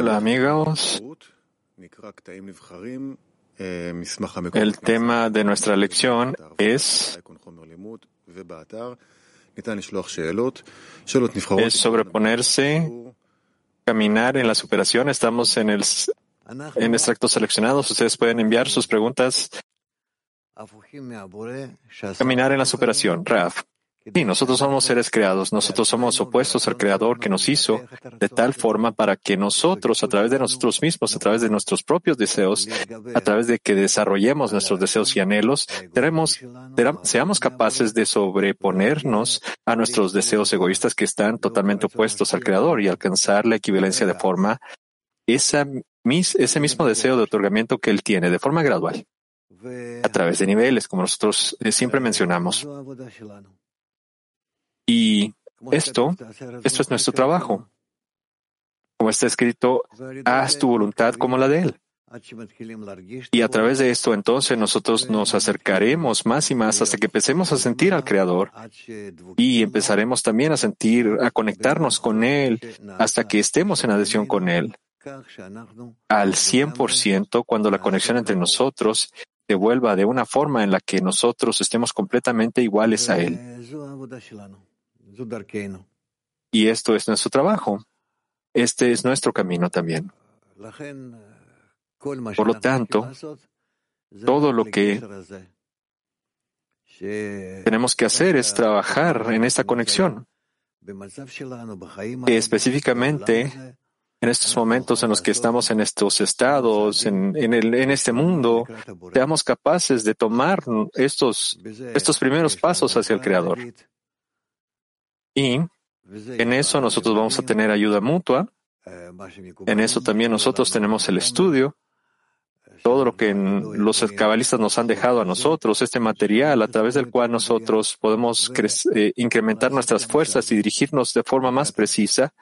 Hola amigos. El tema de nuestra lección es, es sobreponerse, caminar en la superación. Estamos en el en extractos seleccionados. Ustedes pueden enviar sus preguntas. Caminar en la superación. Raf. Sí, nosotros somos seres creados, nosotros somos opuestos al Creador que nos hizo de tal forma para que nosotros, a través de nosotros mismos, a través de nuestros propios deseos, a través de que desarrollemos nuestros deseos y anhelos, seamos capaces de sobreponernos a nuestros deseos egoístas que están totalmente opuestos al Creador y alcanzar la equivalencia de forma, ese mismo deseo de otorgamiento que Él tiene de forma gradual, a través de niveles, como nosotros eh, siempre mencionamos. Y esto, esto es nuestro trabajo. Como está escrito, haz tu voluntad como la de Él. Y a través de esto entonces nosotros nos acercaremos más y más hasta que empecemos a sentir al Creador y empezaremos también a sentir, a conectarnos con Él hasta que estemos en adhesión con Él al 100% cuando la conexión entre nosotros se vuelva de una forma en la que nosotros estemos completamente iguales a Él. Y esto es nuestro trabajo. Este es nuestro camino también. Por lo tanto, todo lo que tenemos que hacer es trabajar en esta conexión. Específicamente, en estos momentos en los que estamos en estos estados, en, el, en este mundo, seamos capaces de tomar estos, estos primeros pasos hacia el Creador. Y en eso nosotros vamos a tener ayuda mutua. En eso también nosotros tenemos el estudio, todo lo que los cabalistas nos han dejado a nosotros, este material a través del cual nosotros podemos eh, incrementar nuestras fuerzas y dirigirnos de forma más precisa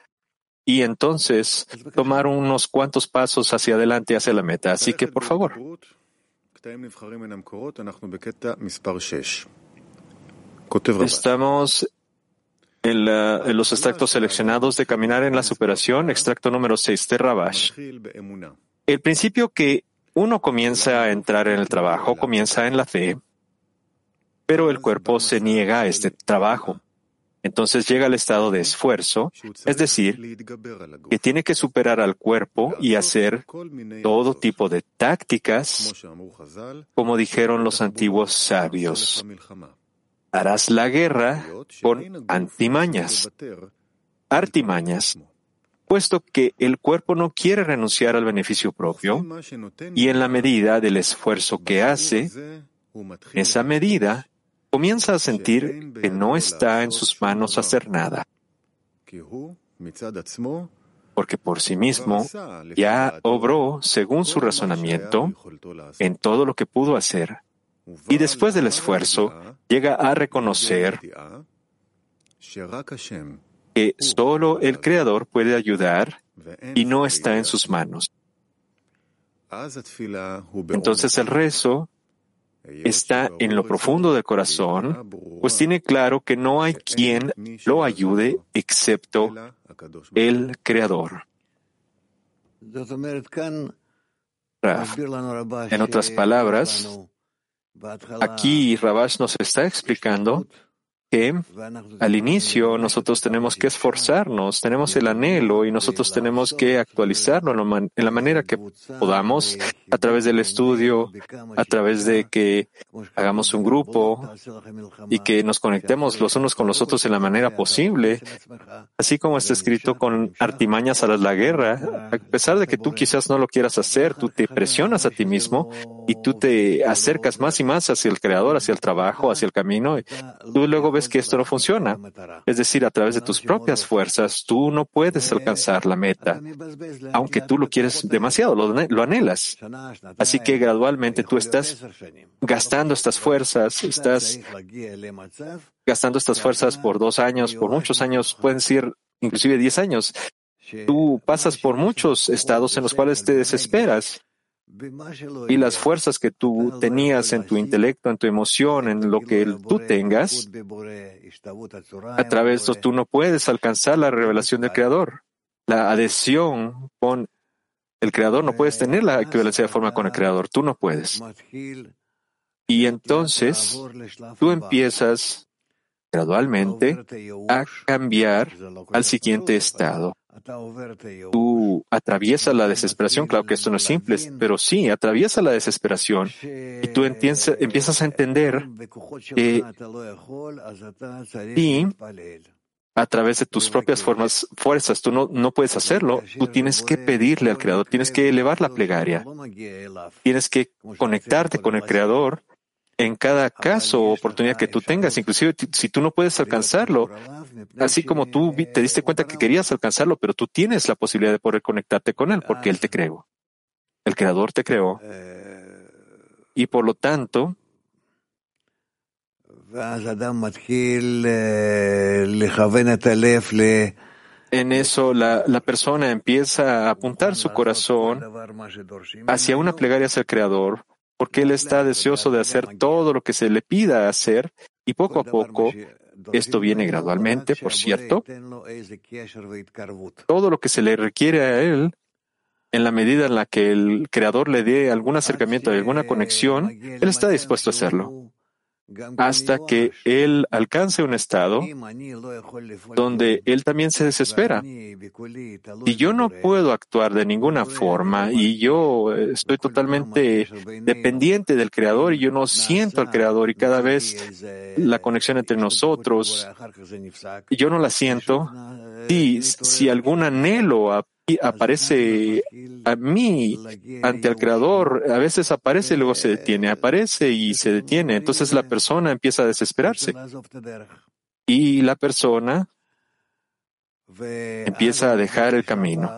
y entonces tomar unos cuantos pasos hacia adelante hacia la meta. Así que, por favor. Estamos en, los extractos seleccionados de Caminar en la Superación, extracto número 6 de Rabash. El principio que uno comienza a entrar en el trabajo comienza en la fe, pero el cuerpo se niega a este trabajo. Entonces llega al estado de esfuerzo, es decir, que tiene que superar al cuerpo y hacer todo tipo de tácticas, como dijeron los antiguos sabios harás la guerra con antimañas, artimañas, puesto que el cuerpo no quiere renunciar al beneficio propio y en la medida del esfuerzo que hace, esa medida comienza a sentir que no está en sus manos hacer nada, porque por sí mismo ya obró según su razonamiento en todo lo que pudo hacer y después del esfuerzo llega a reconocer que solo el Creador puede ayudar y no está en sus manos. Entonces el rezo está en lo profundo del corazón, pues tiene claro que no hay quien lo ayude excepto el Creador. En otras palabras, Aquí Rabash nos está explicando que al inicio nosotros tenemos que esforzarnos, tenemos el anhelo y nosotros tenemos que actualizarlo en la manera que podamos a través del estudio, a través de que hagamos un grupo y que nos conectemos los unos con los otros en la manera posible, así como está escrito con artimañas a la guerra. A pesar de que tú quizás no lo quieras hacer, tú te presionas a ti mismo y tú te acercas más y más hacia el creador, hacia el trabajo, hacia el camino. Y tú luego ves que esto no funciona. Es decir, a través de tus propias fuerzas, tú no puedes alcanzar la meta, aunque tú lo quieres demasiado, lo, anhelas. Así que gradualmente tú estás gastando estas fuerzas, estás gastando estas fuerzas por dos años, por muchos años, pueden ser inclusive diez años. Tú pasas por muchos estados en los cuales te desesperas y las fuerzas que tú tenías en tu intelecto, en tu emoción, en lo que tú tengas, a través de esto tú no puedes alcanzar la revelación del Creador. la adhesión con el creador, no puedes tener la equivalencia de forma con el creador, tú no puedes. Y entonces tú empiezas gradualmente a cambiar al siguiente estado. Tú atraviesas la desesperación, claro que esto no es simple, pero sí, atraviesa la desesperación y tú empiezas a entender que y a través de tus propias formas, fuerzas, tú no, no puedes hacerlo, tú tienes que pedirle al Creador, tienes que elevar la plegaria, tienes que conectarte con el Creador en cada caso o oportunidad que tú tengas, inclusive si tú no puedes alcanzarlo, así como tú te diste cuenta que querías alcanzarlo, pero tú tienes la posibilidad de poder conectarte con él porque él te creó. El creador te creó. Y por lo tanto, en eso la, la, persona empieza a apuntar su corazón hacia una plegaria hacia el Creador, porque Él está deseoso de hacer todo lo que se le pida hacer y poco a poco, esto viene gradualmente, por cierto, todo lo que se le requiere a Él, en la medida en la que el Creador le dé algún acercamiento, alguna conexión, Él está dispuesto a hacerlo hasta que él alcance un estado donde él también se desespera. Y yo no puedo actuar de ninguna forma y yo estoy totalmente dependiente del Creador y yo no siento al Creador y cada vez la conexión entre nosotros, yo no la siento. Si, si algún anhelo aparece a mí ante el Creador, a veces aparece y luego se detiene, aparece y se detiene. Entonces la persona empieza a desesperarse. Y la persona empieza a dejar el camino.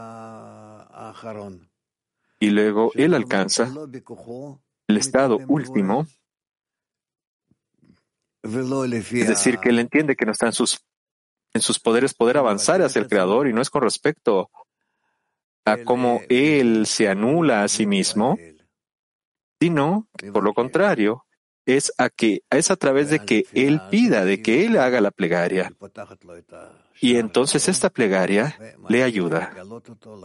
Y luego él alcanza el estado último, es decir, que él entiende que no está en sus, en sus poderes poder avanzar hacia el Creador y no es con respecto cómo él se anula a sí mismo, sino, por lo contrario, es a que es a través de que él pida, de que él haga la plegaria. Y entonces esta plegaria le ayuda,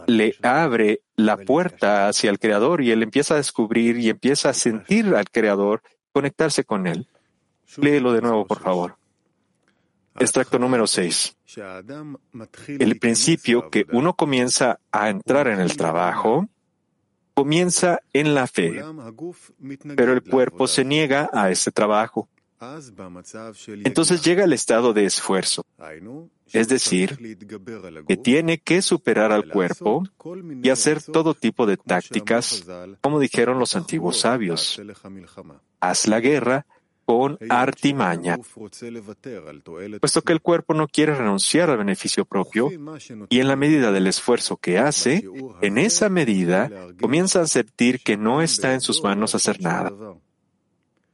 le abre la puerta hacia el Creador y él empieza a descubrir y empieza a sentir al Creador, conectarse con él. Léelo de nuevo, por favor. Extracto número 6. El principio que uno comienza a entrar en el trabajo comienza en la fe, pero el cuerpo se niega a ese trabajo. Entonces llega el estado de esfuerzo, es decir, que tiene que superar al cuerpo y hacer todo tipo de tácticas, como dijeron los antiguos sabios. Haz la guerra con artimaña, puesto que el cuerpo no quiere renunciar al beneficio propio y en la medida del esfuerzo que hace, en esa medida comienza a sentir que no está en sus manos hacer nada,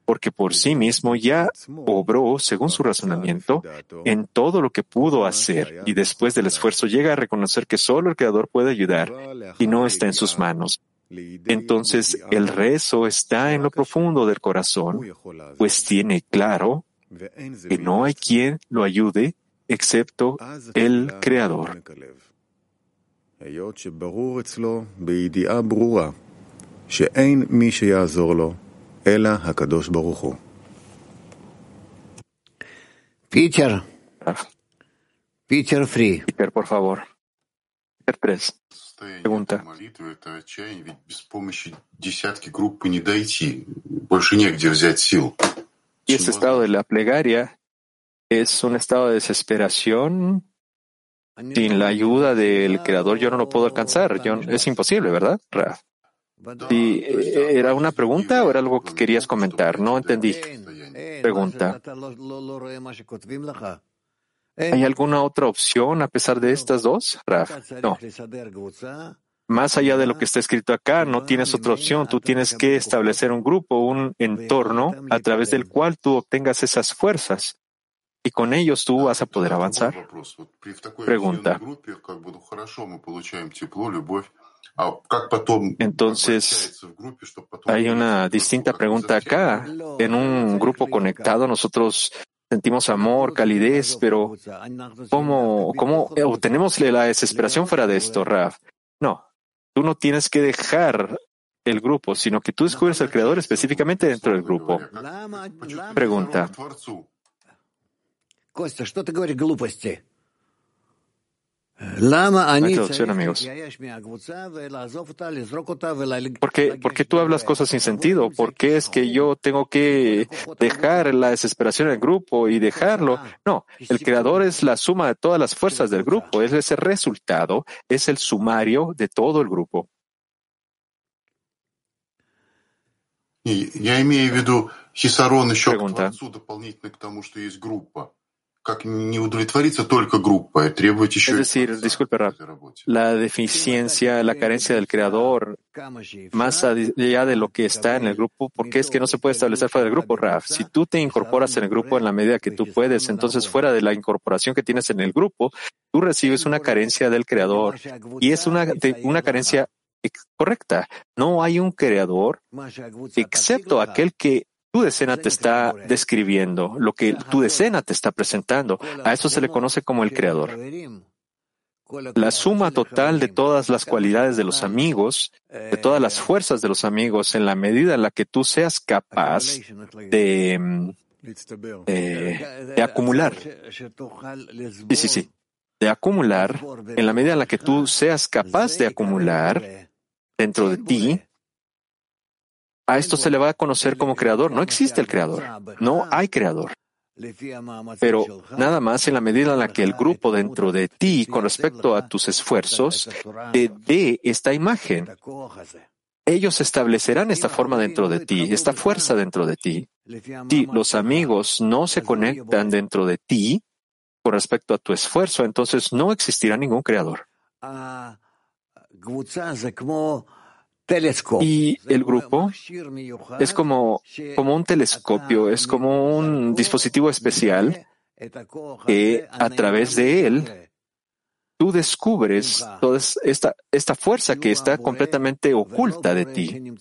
porque por sí mismo ya obró, según su razonamiento, en todo lo que pudo hacer y después del esfuerzo llega a reconocer que solo el Creador puede ayudar y no está en sus manos. Entonces el rezo está en lo profundo del corazón, pues tiene claro que no hay quien lo ayude excepto el Creador. Peter. Peter Free. Peter, por favor. Peter 3. Pregunta. Y ese estado de la plegaria es un estado de desesperación. Sin la ayuda del Creador yo no lo puedo alcanzar. es imposible, ¿verdad? ¿Y eh, ¿Era una pregunta o era algo que querías comentar? No entendí. Pregunta. ¿Hay alguna otra opción a pesar de estas dos, Raf? No. Más allá de lo que está escrito acá, no tienes otra opción. Tú tienes que establecer un grupo, un entorno a través del cual tú obtengas esas fuerzas. Y con ellos tú vas a poder avanzar. Pregunta. Entonces, hay una distinta pregunta acá. En un grupo conectado, nosotros sentimos amor, calidez, pero ¿cómo, cómo obtenemos la desesperación fuera de esto, Raf? No, tú no tienes que dejar el grupo, sino que tú descubres al creador específicamente dentro del grupo. Pregunta. Traducción, amigos. ¿Por qué, ¿Por qué tú hablas cosas sin sentido? ¿Por qué es que yo tengo que dejar la desesperación en el grupo y dejarlo? No, el creador es la suma de todas las fuerzas del grupo, es ese resultado, es el sumario de todo el grupo. Я es decir, disculpe, Rab, la deficiencia, la carencia del creador, más allá de lo que está en el grupo, porque es que no se puede establecer fuera del grupo, Raf. Si tú te incorporas en el grupo en la medida que tú puedes, entonces fuera de la incorporación que tienes en el grupo, tú recibes una carencia del creador. Y es una, una carencia correcta. No hay un creador excepto aquel que tu decena te está describiendo, lo que tu decena te está presentando. A eso se le conoce como el creador. La suma total de todas las cualidades de los amigos, de todas las fuerzas de los amigos, en la medida en la que tú seas capaz de, de, acumular. Sí, sí, sí. De acumular, en la medida en la que tú seas capaz de acumular dentro de ti, a esto se le va a conocer como creador. No existe el creador. No hay creador. Pero nada más en la medida en la que el grupo dentro de ti, con respecto a tus esfuerzos, te dé esta imagen. Ellos establecerán esta forma dentro de ti, esta fuerza dentro de ti. Si los amigos no se conectan dentro de ti con respecto a tu esfuerzo, entonces no existirá ningún creador. Y el grupo es como, como un telescopio, es como un dispositivo especial que a través de él tú descubres toda esta, esta fuerza que está completamente oculta de ti,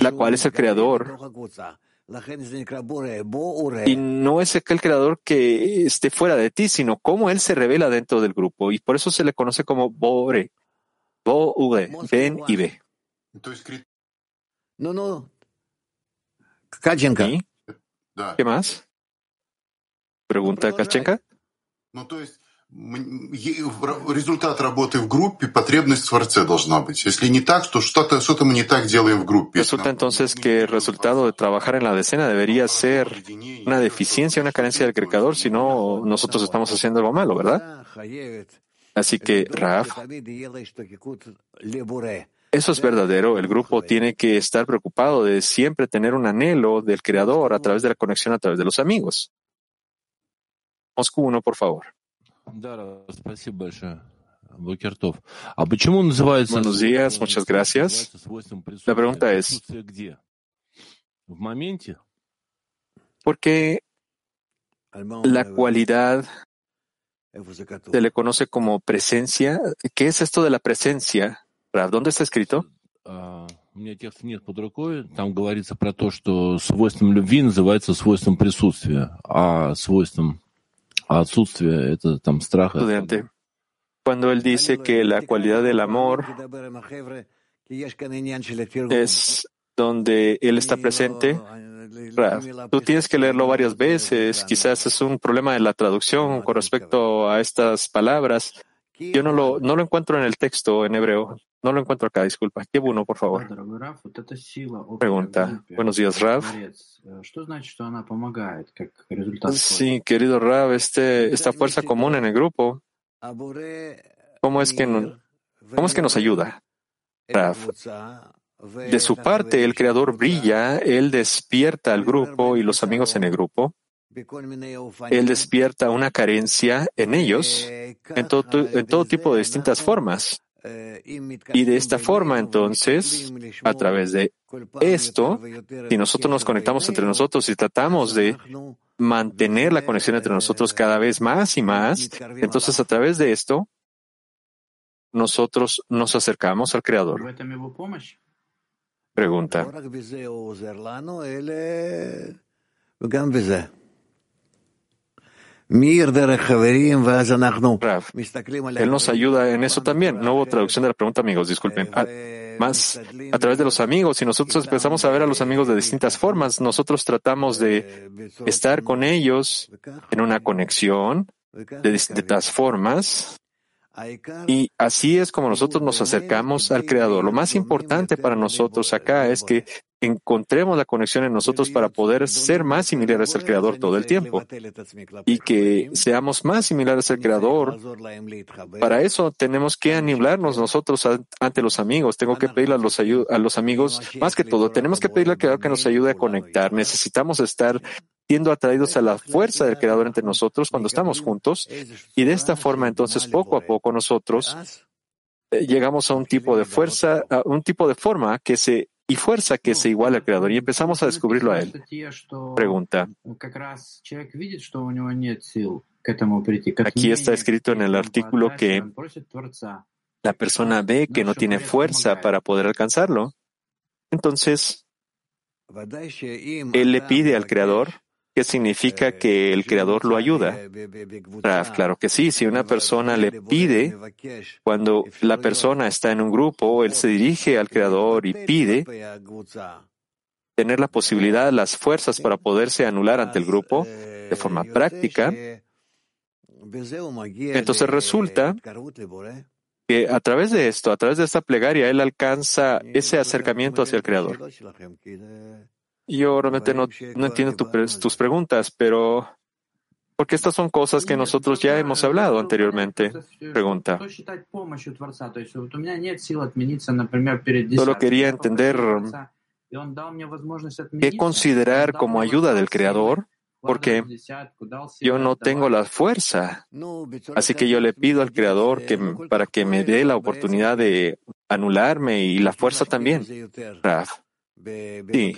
la cual es el creador. Y no es aquel creador que esté fuera de ti, sino cómo él se revela dentro del grupo. Y por eso se le conoce como Bore. Bo, V, ven y ve. No, no. Kachenka. ¿Qué más? Pregunta Kachenka. Ну, то есть результат работы в группе, потребность в Творце должна быть. Если не так, то что-то что мы не так делаем в группе. Resulta entonces que el resultado de trabajar en la decena debería ser una deficiencia, una carencia del creador, si no nosotros estamos haciendo algo malo, ¿verdad? Así que, Raf, eso es verdadero. El grupo tiene que estar preocupado de siempre tener un anhelo del creador a través de la conexión a través de los amigos. Moscú uno, por favor. Buenos días, muchas gracias. La pregunta es, ¿por qué la cualidad se le conoce como presencia. ¿Qué es esto de la presencia? ¿Dónde está escrito? У меня текста нет под рукой. Там говорится про то, что свойством любви называется свойством присутствия, а свойством отсутствия это там страх. Estudiante. Cuando él dice que la cualidad del amor es donde él está presente, Tú tienes que leerlo varias veces. Quizás es un problema de la traducción con respecto a estas palabras. Yo no lo, no lo encuentro en el texto en hebreo. No lo encuentro acá, disculpa. ¿Qué bueno, por favor? Pregunta. Buenos días, Rav. Sí, querido Rav, este, esta fuerza común en el grupo, ¿cómo es que, cómo es que nos ayuda? Rav, de su parte, el creador brilla, él despierta al grupo y los amigos en el grupo. Él despierta una carencia en ellos en todo, tipo de distintas formas. Y de esta forma, entonces, a través de esto, si nosotros nos conectamos entre nosotros y tratamos de mantener la conexión entre nosotros cada vez más y más, entonces a través de esto, nosotros nos acercamos al Creador. Pregunta. él nos ayuda en eso también. No hubo traducción de la pregunta, amigos, disculpen. Ah, más a través de los amigos, y nosotros empezamos a ver a los amigos de distintas formas, nosotros tratamos de estar con ellos en una conexión de distintas formas y así es como nosotros nos acercamos al Creador. Lo más importante para nosotros acá es que encontremos la conexión en nosotros para poder ser más similares al Creador todo el tiempo y que seamos más similares al Creador. Para eso tenemos que anilarnos nosotros ante los amigos. Tengo que pedirle a los, a los amigos, más que todo, tenemos que pedirle al Creador que nos ayude a conectar. Necesitamos estar siendo atraídos a la fuerza del Creador entre nosotros cuando estamos juntos y de esta forma entonces poco a poco nosotros eh, llegamos a un tipo de fuerza, a un tipo de forma que se y fuerza que se iguala al Creador y empezamos a descubrirlo a Él. Pregunta. Aquí está escrito en el artículo que la persona ve que no tiene fuerza para poder alcanzarlo. Entonces, él le pide al Creador ¿Qué significa que el Creador lo ayuda? claro que sí. Si una persona le pide, cuando la persona está en un grupo, él se dirige al Creador y pide tener la posibilidad, las fuerzas para poderse anular ante el grupo de forma práctica. Entonces resulta que a través de esto, a través de esta plegaria, él alcanza ese acercamiento hacia el Creador. Yo realmente no, entiendo tus preguntas, pero porque estas son cosas que nosotros ya hemos hablado anteriormente. Pregunta. Solo quería entender qué considerar como ayuda del Creador, porque yo no tengo la fuerza. Así que yo le pido al Creador que, para que me dé la oportunidad de anularme y la fuerza también. Raf. Sí,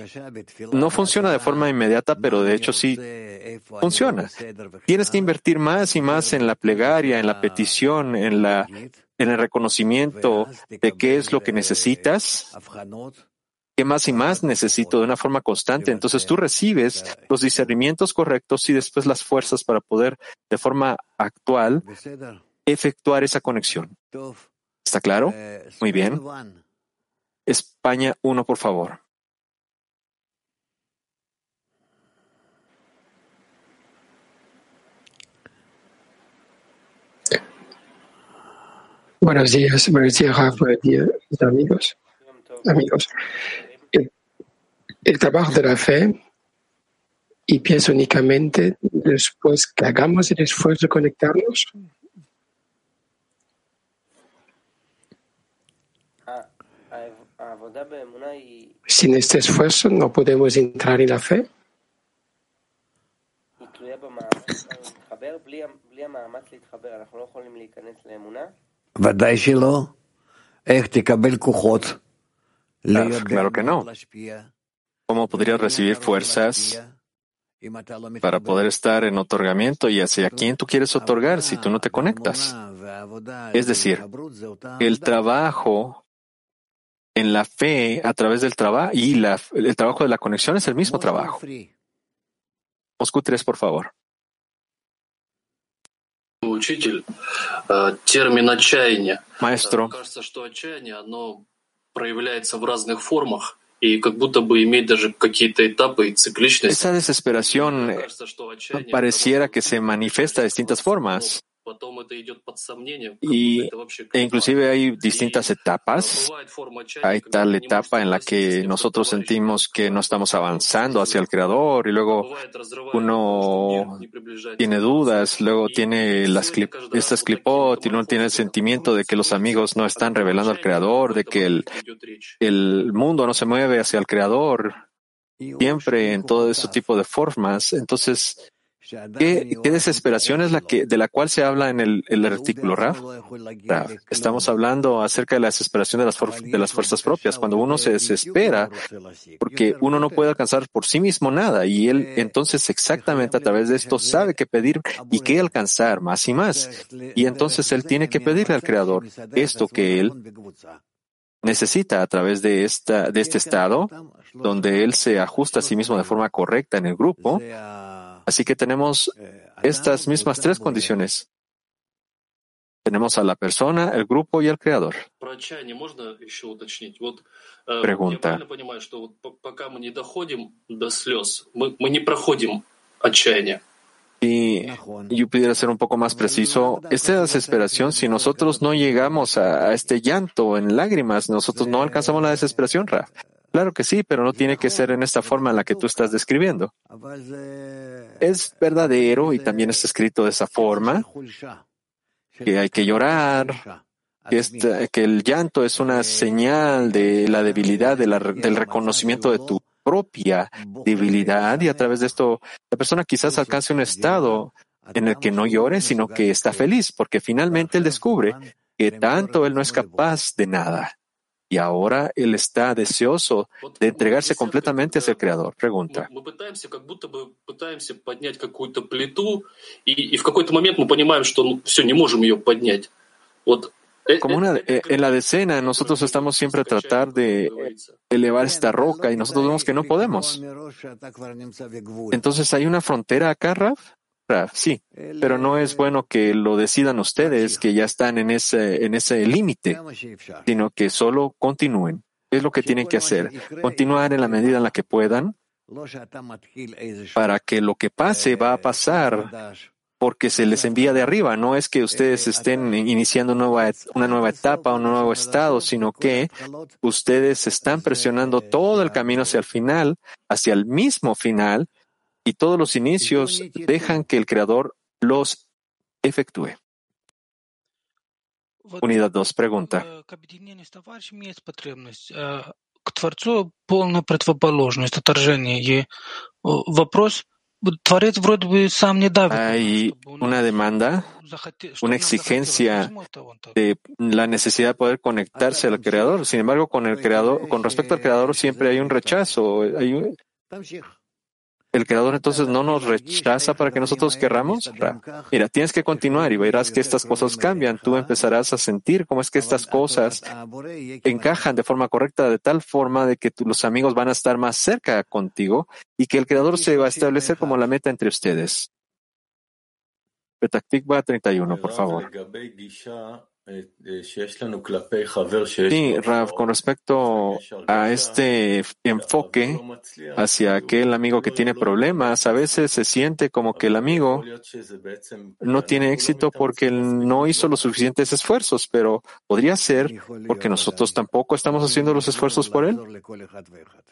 no funciona de forma inmediata, pero de hecho sí funciona. Tienes que invertir más y más en la plegaria, en la petición, en, la, en el reconocimiento de qué es lo que necesitas, qué más y más necesito de una forma constante. Entonces tú recibes los discernimientos correctos y después las fuerzas para poder de forma actual efectuar esa conexión. ¿Está claro? Muy bien. España 1, por favor. Buenos días, buenos días, buenos días, amigos. Amigos, el, trabajo de la fe, y pienso únicamente después que hagamos el esfuerzo de conectarnos. Sin este esfuerzo no podemos entrar en la fe. Claro que no. ¿Cómo podrías recibir fuerzas para poder estar en otorgamiento y hacia quién tú quieres otorgar si tú no te conectas? Es decir, el trabajo en la fe a través del trabajo y el trabajo de la conexión es el mismo trabajo. Moscú 3, por favor. Учитель, термин отчаяние. Maestro. Кажется, что отчаяние, оно проявляется в разных формах и как будто бы имеет даже какие-то этапы и цикличность. Esa desesperación pareciera que se manifiesta de distintas formas. Y e inclusive hay distintas etapas. Hay tal etapa en la que nosotros sentimos que no estamos avanzando hacia el Creador y luego uno tiene dudas, luego tiene las estas clipot y uno tiene el sentimiento de que los amigos no están revelando al Creador, de que el, el mundo no se mueve hacia el Creador siempre en todo ese tipo de formas. Entonces, ¿Qué, desesperación es la que, de la cual se habla en el, artículo Raf? Estamos hablando acerca de la desesperación de las, de las fuerzas propias, cuando uno se desespera porque uno no puede alcanzar por sí mismo nada y él entonces exactamente a través de esto sabe qué pedir y qué alcanzar más y más. Y entonces él tiene que pedirle al Creador esto que él necesita a través de, esta, de este estado, donde él se ajusta a sí mismo de forma correcta en el grupo. Así que tenemos estas mismas tres condiciones. Tenemos a la persona, el grupo y el creador. Pregunta. Y yo pudiera ser un poco más preciso, esta desesperación, si nosotros no llegamos a, este llanto en lágrimas, nosotros no alcanzamos la desesperación, Raf. Claro que sí, pero no tiene que ser en esta forma en la que tú estás describiendo. Es verdadero y también está escrito de esa forma, que hay que llorar, que, que el llanto es una señal de la debilidad, del reconocimiento de tu propia debilidad y a través de esto la persona quizás alcance un estado en el que no llore, sino que está feliz, porque finalmente él descubre que tanto él no es capaz de nada. Y ahora él está deseoso de entregarse completamente hacia el Creador. Pregunta. Como una, eh, en la decena, nosotros estamos siempre a tratar de elevar esta roca y nosotros vemos que no podemos. Entonces, ¿hay una frontera acá, Raf? Sí, pero no es bueno que lo decidan ustedes, que ya están en ese, en ese límite, sino que solo continúen. Es lo que tienen que hacer. Continuar en la medida en la que puedan para que lo que pase va a pasar porque se les envía de arriba. No es que ustedes estén iniciando una nueva, una nueva etapa, un nuevo estado, sino que ustedes están presionando todo el camino hacia el final, hacia el mismo final, y todos los inicios dejan que el Creador los efectúe. Unidad 2, pregunta. Hay una demanda, una exigencia de la necesidad de poder conectarse al creador. Sin embargo, con el creador, con respecto al creador siempre hay un rechazo. Hay el creador entonces no nos rechaza para que nosotros querramos. Mira, tienes que continuar y verás que estas cosas cambian. Tú empezarás a sentir cómo es que estas cosas encajan de forma correcta, de tal forma de que los amigos van a estar más cerca contigo y que el creador se va a establecer como la meta entre ustedes. Petactikva 31, por favor. Sí, Rav, con respecto a este enfoque hacia aquel amigo que tiene problemas, a veces se siente como que el amigo no tiene éxito porque él no hizo los suficientes esfuerzos, pero podría ser porque nosotros tampoco estamos haciendo los esfuerzos por él.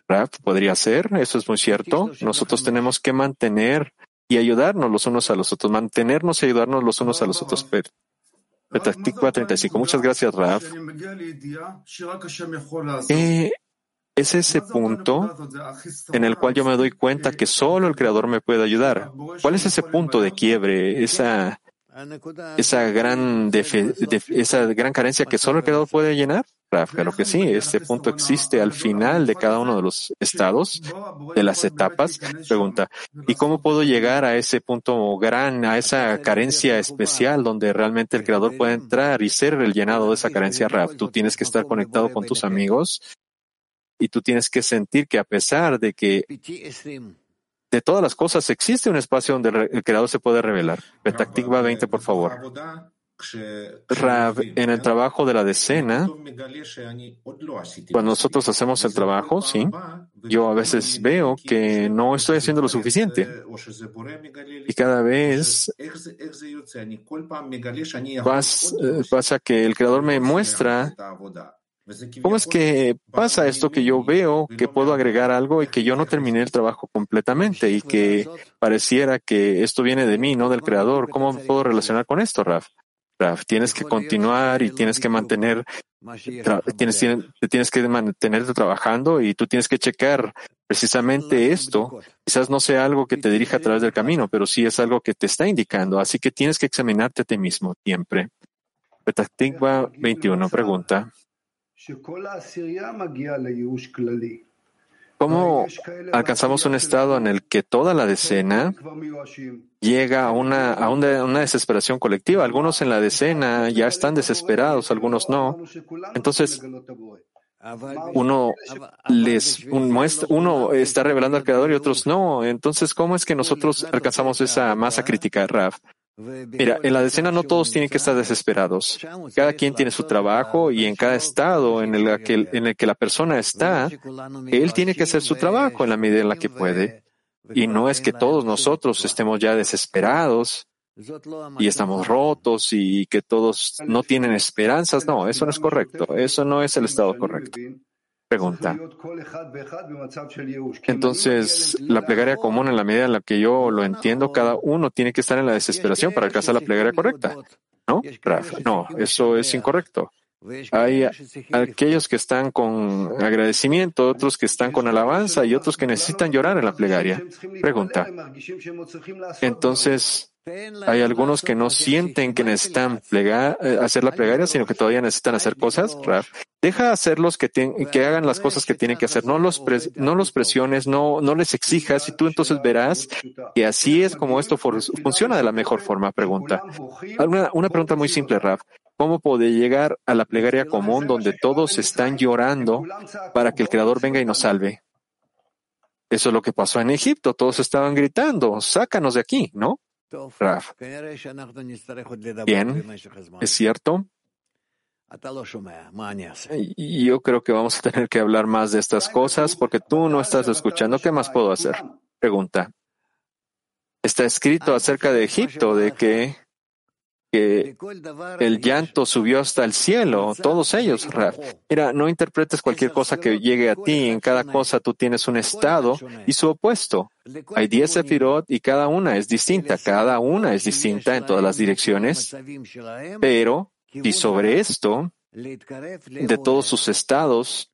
Rav, podría ser, eso es muy cierto. Nosotros tenemos que mantener y ayudarnos los unos a los otros, mantenernos y ayudarnos los unos a los otros. 35. Muchas gracias, Raf. Eh, es ese punto en el cual yo me doy cuenta que solo el Creador me puede ayudar. ¿Cuál es ese punto de quiebre, esa, esa, gran, esa gran carencia que solo el Creador puede llenar? Claro que sí, este punto existe al final de cada uno de los estados, de las etapas. Pregunta, ¿y cómo puedo llegar a ese punto gran, a esa carencia especial donde realmente el creador puede entrar y ser el llenado de esa carencia, Raf? Tú tienes que estar conectado con tus amigos y tú tienes que sentir que a pesar de que de todas las cosas existe un espacio donde el creador se puede revelar. Petactigua 20, por favor. Rav, en el trabajo de la decena, cuando nosotros hacemos el trabajo, sí, yo a veces veo que no estoy haciendo lo suficiente. Y cada vez pasa que el Creador me muestra cómo es que pasa esto que yo veo que puedo agregar algo y que yo no terminé el trabajo completamente y que pareciera que esto viene de mí, no del Creador. ¿Cómo puedo relacionar con esto, Raf? Tienes que continuar y tienes que mantener, tienes, tienes que mantenerte trabajando y tú tienes que checar precisamente esto. Quizás no sea algo que te dirija a través del camino, pero sí es algo que te está indicando. Así que tienes que examinarte a ti mismo siempre. Petactigua 21 pregunta. ¿Cómo alcanzamos un estado en el que toda la decena llega a una, a una, desesperación colectiva? Algunos en la decena ya están desesperados, algunos no. Entonces, uno les un muestra, uno está revelando al Creador y otros no. Entonces, ¿cómo es que nosotros alcanzamos esa masa crítica, Raf? Mira, en la decena no todos tienen que estar desesperados. Cada quien tiene su trabajo y en cada estado en el que, la persona está, él tiene que hacer su trabajo en la medida en la que puede. Y no es que todos nosotros estemos ya desesperados y estamos rotos y que todos no tienen esperanzas. No, eso no es correcto. Eso no es el estado correcto. Pregunta. Entonces, la plegaria común, en la medida en la que yo lo entiendo, cada uno tiene que estar en la desesperación para alcanzar la plegaria correcta. ¿No? No, eso es incorrecto. Hay aquellos que están con agradecimiento, otros que están con alabanza y otros que necesitan llorar en la plegaria. Pregunta. Entonces, hay algunos que no sienten que necesitan plegar, eh, hacer la plegaria, sino que todavía necesitan hacer cosas. Deja hacerlos que, que hagan las cosas que tienen que hacer. No los, no los presiones, no, no les exijas y tú entonces verás que así es como esto funciona de la mejor forma. Pregunta. Una, una pregunta muy simple, Raf. ¿Cómo puede llegar a la plegaria común donde todos están llorando para que el Creador venga y nos salve? Eso es lo que pasó en Egipto. Todos estaban gritando, sácanos de aquí, ¿no? Raf. Bien, es cierto. Yo creo que vamos a tener que hablar más de estas cosas porque tú no estás escuchando. ¿Qué más puedo hacer? Pregunta. Está escrito acerca de Egipto, de que que el llanto subió hasta el cielo, todos ellos, Mira, no interpretes cualquier cosa que llegue a ti, en cada cosa tú tienes un estado y su opuesto. Hay diez sefirot y cada una es distinta, cada una es distinta en todas las direcciones, pero si sobre esto, de todos sus estados,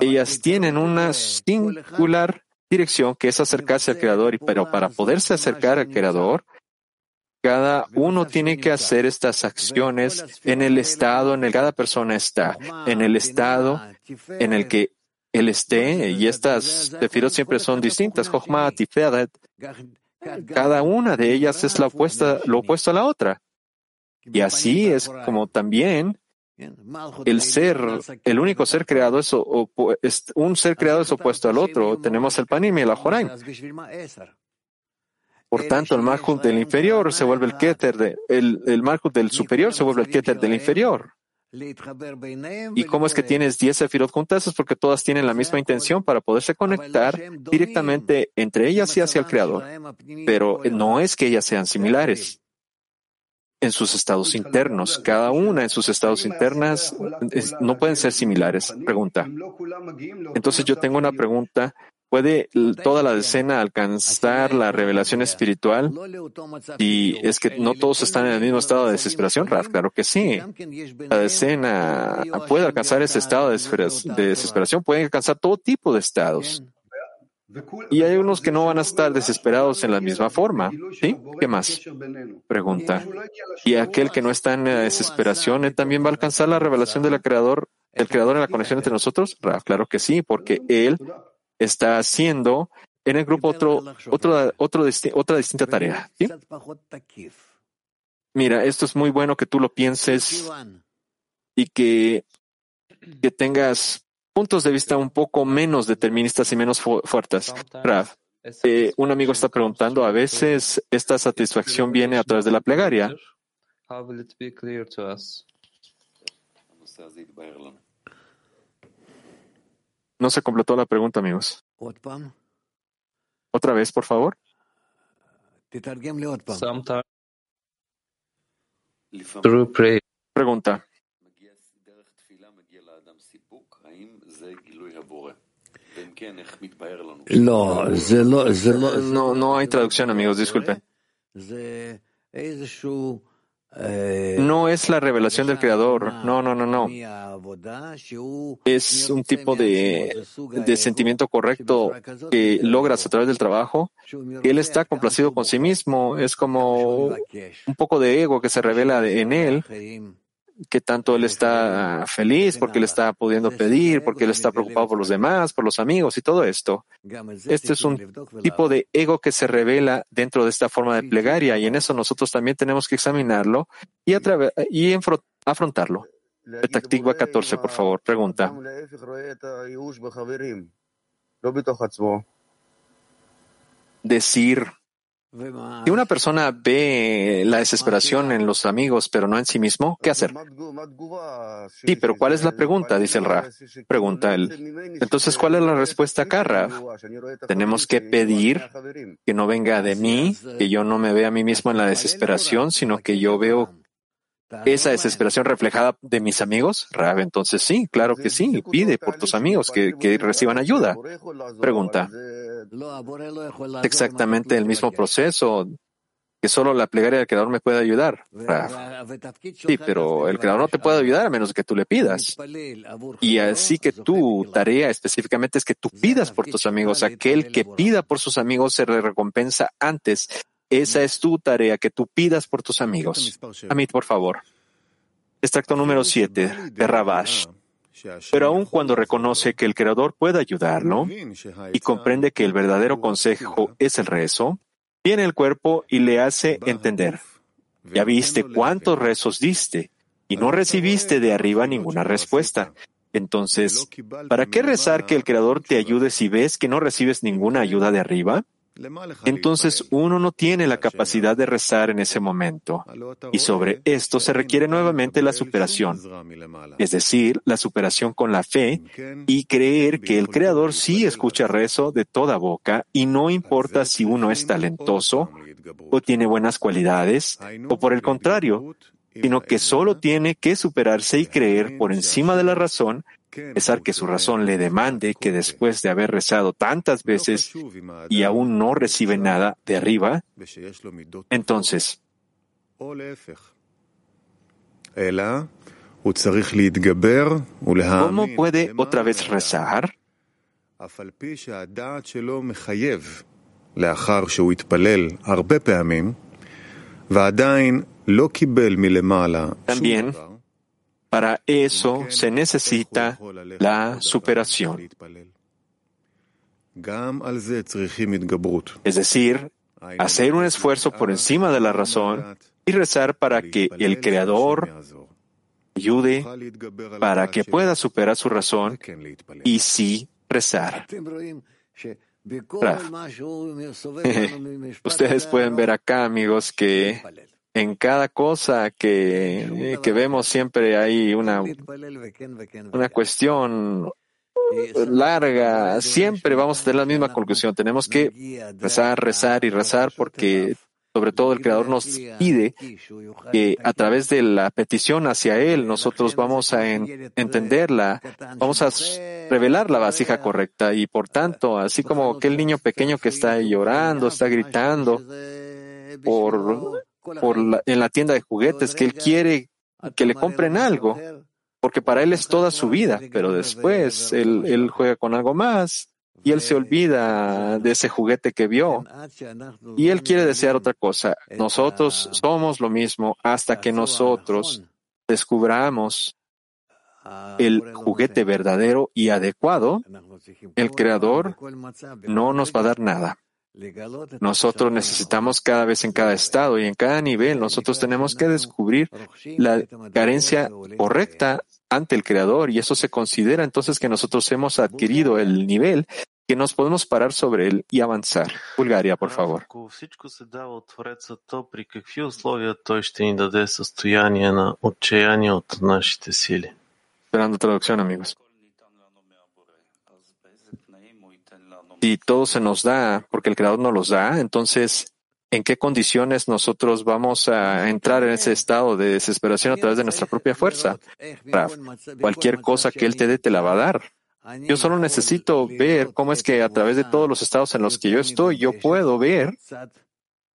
ellas tienen una singular dirección que es acercarse al Creador, pero para poderse acercar al Creador, cada uno tiene que hacer estas acciones en el estado en el que cada persona está, en el estado en el que él esté, y estas tefirot siempre son distintas, Jochma, Tiferet, cada una de ellas es la opuesta, lo opuesto a la otra. Y así es como también el ser, el único ser creado es, un ser creado es opuesto al otro. Tenemos el Panim y el Ajoraim. Por tanto, el Malchut del inferior se vuelve el Keter, de, el, el del superior se vuelve el Keter del inferior. ¿Y cómo es que tienes 10 sefirot juntas? Es porque todas tienen la misma intención para poderse conectar directamente entre ellas y hacia el Creador. Pero no es que ellas sean similares en sus estados internos. Cada una en sus estados internas no pueden ser similares. Pregunta. Entonces yo tengo una pregunta ¿Puede toda la decena alcanzar la revelación espiritual? Y es que no todos están en el mismo estado de desesperación, Raf. Claro que sí. La decena puede alcanzar ese estado de desesperación, puede alcanzar todo tipo de estados. Y hay unos que no van a estar desesperados en la misma forma. ¿Sí? ¿Qué más? Pregunta. ¿Y aquel que no está en la desesperación, él también va a alcanzar la revelación del Creador, el Creador en la conexión entre nosotros? Raf, claro que sí, porque él está haciendo en el grupo otro, otro, otro otra distinta tarea. Mira, esto es muy bueno que tú lo pienses y que, que tengas puntos de vista un poco menos deterministas y menos fuertes. Eh, un amigo está preguntando, a veces esta satisfacción viene a través de la plegaria. No se completó la pregunta, amigos. Otra vez, por favor. Pregunta. No, no hay traducción, amigos, disculpen. Eh, no es la revelación del Creador, no, no, no, no. Es un tipo de, de sentimiento correcto que logras a través del trabajo. Él está complacido con sí mismo, es como un poco de ego que se revela en él que tanto él está feliz porque él está pudiendo pedir, porque él está preocupado por los demás, por los amigos y todo esto. Este es un tipo de ego que se revela dentro de esta forma de plegaria y en eso nosotros también tenemos que examinarlo y, y afrontarlo. Petactigua 14, por favor. Pregunta. Decir si una persona ve la desesperación en los amigos, pero no en sí mismo, ¿qué hacer? Sí, pero ¿cuál es la pregunta? Dice el Ra. Pregunta él. Entonces, ¿cuál es la respuesta acá, Ra? Tenemos que pedir que no venga de mí, que yo no me vea a mí mismo en la desesperación, sino que yo veo esa desesperación reflejada de mis amigos? Rab, entonces sí, claro que sí, pide por tus amigos que, que reciban ayuda. Pregunta. Exactamente el mismo proceso que solo la plegaria del Creador me puede ayudar. Sí, pero el Creador no te puede ayudar a menos que tú le pidas. Y así que tu tarea específicamente es que tú pidas por tus amigos. Aquel que pida por sus amigos se le recompensa antes esa es tu tarea, que tú pidas por tus amigos. Amit, por favor. Extracto número 7 de Rabash. Pero aun cuando reconoce que el Creador puede ayudarlo y comprende que el verdadero consejo es el rezo, viene el cuerpo y le hace entender. Ya viste cuántos rezos diste y no recibiste de arriba ninguna respuesta. Entonces, ¿para qué rezar que el Creador te ayude si ves que no recibes ninguna ayuda de arriba? Entonces uno no tiene la capacidad de rezar en ese momento. Y sobre esto se requiere nuevamente la superación, es decir, la superación con la fe y creer que el Creador sí escucha rezo de toda boca y no importa si uno es talentoso o tiene buenas cualidades o por el contrario, sino que solo tiene que superarse y creer por encima de la razón pesar que su razón le demande que después de haber rezado tantas veces y aún no recibe nada de arriba, entonces, ¿cómo puede otra vez rezar? También para eso se necesita la superación. Es decir, hacer un esfuerzo por encima de la razón y rezar para que el Creador ayude para que pueda superar su razón y sí rezar. Ustedes pueden ver acá, amigos, que en cada cosa que, que vemos siempre hay una, una cuestión larga, siempre vamos a tener la misma conclusión. Tenemos que rezar, rezar y rezar porque sobre todo el Creador nos pide que a través de la petición hacia Él nosotros vamos a entenderla, vamos a revelar la vasija correcta y por tanto, así como aquel niño pequeño que está llorando, está gritando por por en la tienda de juguetes, que él quiere que le compren algo, porque para él es toda su vida, pero después él, él juega con algo más y él se olvida de ese juguete que vio. y él quiere desear otra cosa. Nosotros somos lo mismo hasta que nosotros descubramos el juguete verdadero y adecuado, el creador no nos va a dar nada. Nosotros necesitamos cada vez en cada estado y en cada nivel, nosotros tenemos que descubrir la carencia correcta ante el Creador y eso se considera entonces que nosotros hemos adquirido el nivel que nos podemos parar sobre él y avanzar. Bulgaria, por favor. Esperando traducción, amigos. Si todo se nos da porque el Creador nos los da, entonces, ¿en qué condiciones nosotros vamos a entrar en ese estado de desesperación a través de nuestra propia fuerza? cualquier cosa que Él te dé, te la va a dar. Yo solo necesito ver cómo es que a través de todos los estados en los que yo estoy, yo puedo ver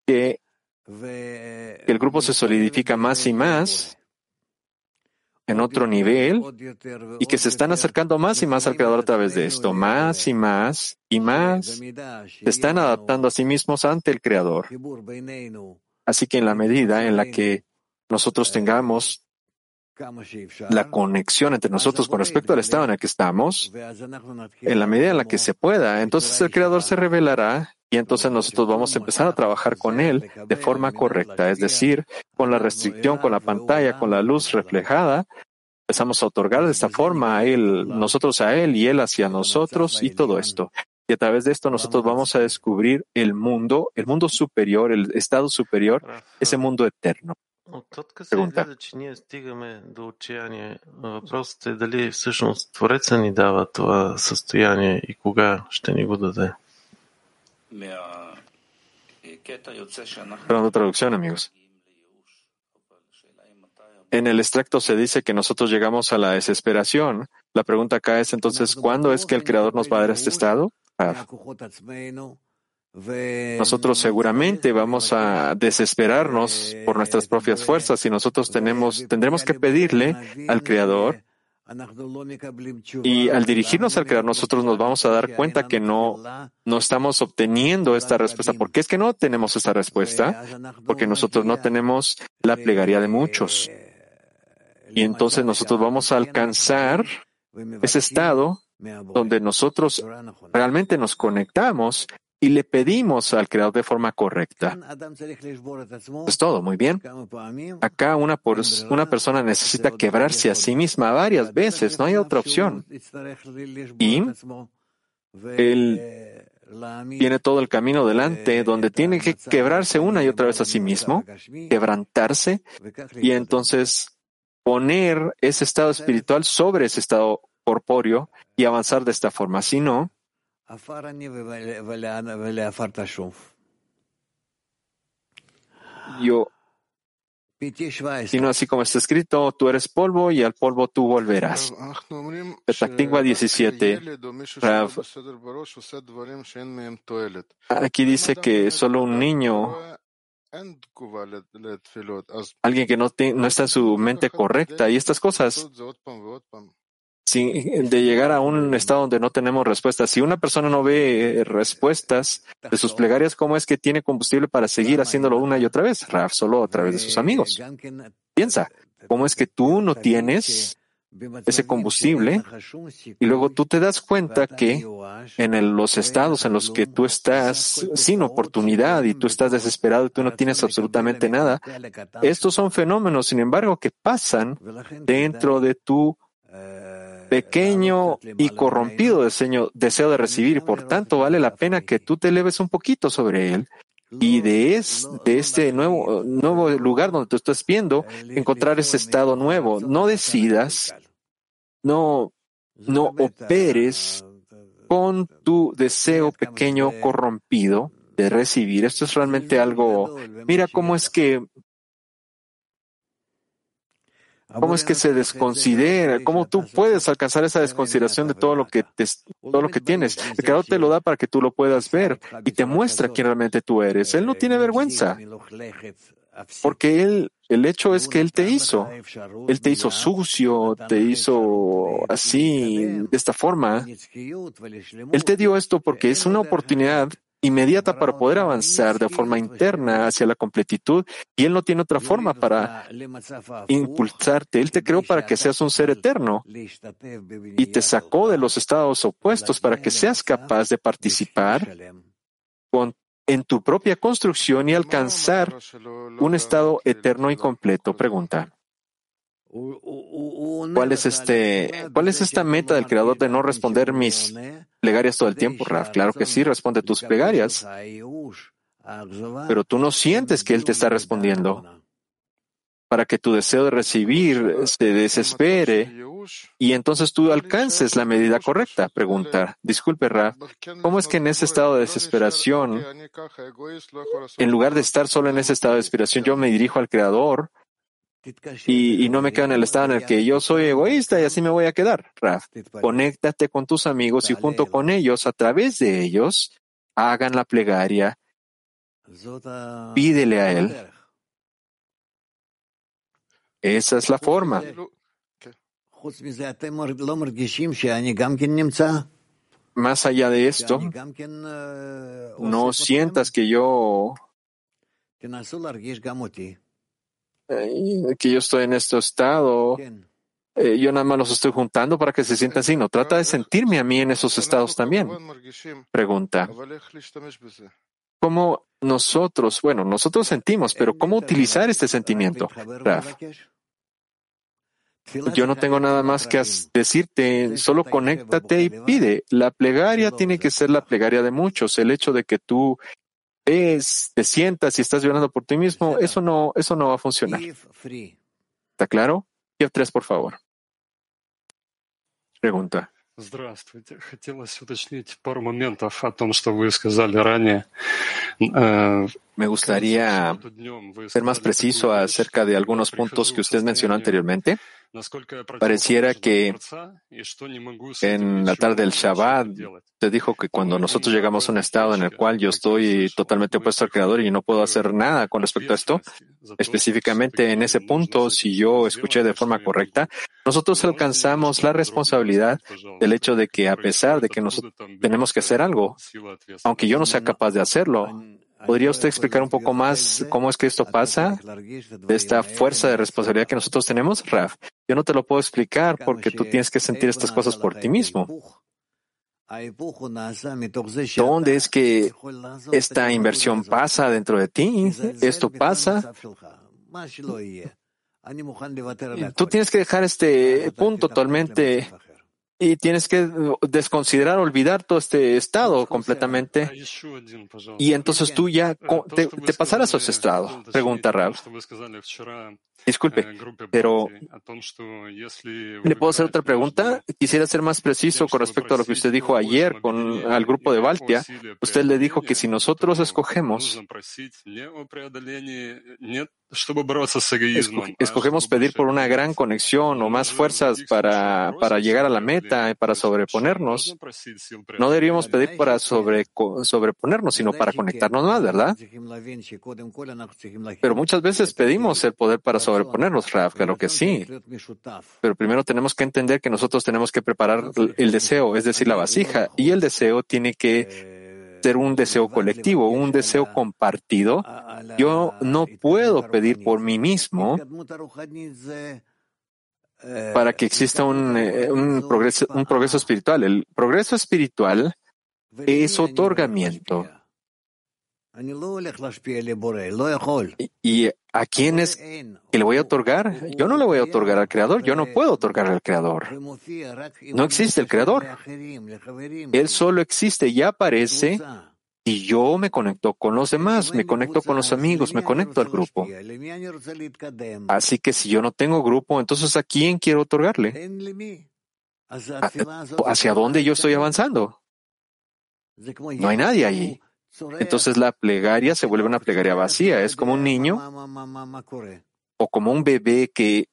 que el grupo se solidifica más y más en otro nivel y que se están acercando más y más al Creador a través de esto, más y más y más, se están adaptando a sí mismos ante el Creador. Así que en la medida en la que nosotros tengamos la conexión entre nosotros con respecto al estado en el que estamos, en la medida en la que se pueda, entonces el Creador se revelará y entonces nosotros vamos a empezar a trabajar con Él de forma correcta, es decir, con la restricción, con la pantalla, con la luz reflejada, empezamos a otorgar de esta forma a Él, nosotros a Él y Él hacia nosotros y todo esto. Y a través de esto nosotros vamos a descubrir el mundo, el mundo superior, el estado superior, ese mundo eterno. Pregunta. Perdón, traducción, amigos. En el extracto se dice que nosotros llegamos a la desesperación. La pregunta acá es entonces, ¿cuándo es que el Creador nos va a dar este estado? Ah. Nosotros seguramente vamos a desesperarnos por nuestras propias fuerzas y nosotros tenemos, tendremos que pedirle al Creador y al dirigirnos al Creador, nosotros nos vamos a dar cuenta que no, no estamos obteniendo esta respuesta. ¿Por qué es que no tenemos esta respuesta? Porque nosotros no tenemos la plegaria de muchos. Y entonces nosotros vamos a alcanzar ese estado donde nosotros realmente nos conectamos y le pedimos al Creador de forma correcta. Es todo, muy bien. Acá una, una persona necesita quebrarse a sí misma varias veces, no hay otra opción. Y él tiene todo el camino delante donde tiene que quebrarse una y otra vez a sí mismo, quebrantarse y entonces poner ese estado espiritual sobre ese estado corpóreo y avanzar de esta forma. Si no, yo, sino así como está escrito, tú eres polvo y al polvo tú volverás. Petactigua 17. Aquí dice que solo un niño. alguien que no, no está en su mente correcta y estas cosas de llegar a un estado donde no tenemos respuestas. Si una persona no ve eh, respuestas de sus plegarias, ¿cómo es que tiene combustible para seguir haciéndolo una y otra vez? Raf, solo a través de sus amigos. Piensa, ¿cómo es que tú no tienes ese combustible y luego tú te das cuenta que en los estados en los que tú estás sin oportunidad y tú estás desesperado y tú no tienes absolutamente nada, estos son fenómenos, sin embargo, que pasan dentro de tu pequeño y corrompido deseo, de recibir. Por tanto, vale la pena que tú te eleves un poquito sobre él y de, es, de este nuevo, nuevo lugar donde tú estás viendo, encontrar ese estado nuevo. No decidas, no, no operes con tu deseo pequeño corrompido de recibir. Esto es realmente algo, mira cómo es que ¿Cómo es que se desconsidera? ¿Cómo tú puedes alcanzar esa desconsideración de todo lo que todo lo que tienes? El Creador te lo da para que tú lo puedas ver y te muestra quién realmente tú eres. Él no tiene vergüenza. Porque él, el hecho es que él te hizo. Él te hizo sucio, te hizo así, de esta forma. Él te dio esto porque es una oportunidad inmediata para poder avanzar de forma interna hacia la completitud y Él no tiene otra forma para impulsarte. Él te creó para que seas un ser eterno y te sacó de los estados opuestos para que seas capaz de participar en tu propia construcción y alcanzar un estado eterno y completo. Pregunta. ¿Cuál es este, cuál es esta meta del creador de no responder mis plegarias todo el tiempo, Raf? Claro que sí, responde tus plegarias. Pero tú no sientes que él te está respondiendo. Para que tu deseo de recibir se desespere y entonces tú alcances la medida correcta. Pregunta, disculpe, Raf, ¿cómo es que en ese estado de desesperación, en lugar de estar solo en ese estado de desesperación, yo me dirijo al Creador y, no me quedo en el estado en el que yo soy egoísta y así me voy a quedar. Raf, conéctate con tus amigos y junto con ellos, a través de ellos, hagan la plegaria. Pídele a Él. Esa es la forma. Más allá de esto, no sientas que yo que yo estoy en este estado, eh, yo nada más los estoy juntando para que se sientan así. No trata de sentirme a mí en esos estados también. Pregunta. ¿Cómo nosotros, bueno, nosotros sentimos, pero cómo utilizar este sentimiento? Yo no tengo nada más que decirte, solo conéctate y pide. La plegaria tiene que ser la plegaria de muchos. El hecho de que tú ves, te sientas y estás llorando por ti mismo, eso no, eso no va a funcionar. ¿Está claro? Kiev 3, por favor. Pregunta. Здравствуйте. Хотелось уточнить пару моментов о том, что вы сказали ранее. Э, Me gustaría ser más preciso acerca de algunos puntos que usted mencionó anteriormente. Pareciera que en la tarde del Shabbat te dijo que cuando nosotros llegamos a un estado en el cual yo estoy totalmente opuesto al Creador y no puedo hacer nada con respecto a esto, específicamente en ese punto, si yo escuché de forma correcta, nosotros alcanzamos la responsabilidad del hecho de que a pesar de que nosotros tenemos que hacer algo, aunque yo no sea capaz de hacerlo, ¿Podría usted explicar un poco más cómo es que esto pasa? De esta fuerza de responsabilidad que nosotros tenemos, Raf. Yo no te lo puedo explicar porque tú tienes que sentir estas cosas por ti mismo. ¿Dónde es que esta inversión pasa dentro de ti? Esto pasa. Tú tienes que dejar este punto totalmente y tienes que desconsiderar, olvidar todo este estado completamente. Y entonces tú ya te, pasarás a ese estado. Pregunta Rab. Disculpe, э, pero ¿le puedo hacer otra pregunta? Quisiera ser más preciso con respecto a lo que usted dijo ayer con al grupo de Baltia. Usted le dijo que si nosotros escogemos escogemos pedir por una gran conexión o más fuerzas para, para llegar a la meta, para sobreponernos. No deberíamos pedir para sobre, sobreponernos, sino para conectarnos más, ¿verdad? Pero muchas veces pedimos el poder para sobreponernos, Raf, claro que sí. Pero primero tenemos que entender que nosotros tenemos que preparar el deseo, es decir, la vasija, y el deseo tiene que ser un deseo colectivo, un deseo compartido. Yo no puedo pedir por mí mismo para que exista un, eh, un, progreso, un progreso espiritual. El progreso espiritual es otorgamiento. ¿Y a quién es que le voy a otorgar? Yo no le voy a otorgar al Creador, yo no puedo otorgar al Creador. No existe el Creador. Él solo existe y aparece y yo me conecto con los demás, me conecto con los amigos, me conecto al grupo. Así que si yo no tengo grupo, entonces ¿a quién quiero otorgarle? ¿Hacia dónde yo estoy avanzando? No hay nadie allí. Entonces la plegaria se vuelve una plegaria vacía. Es como un niño o como un bebé que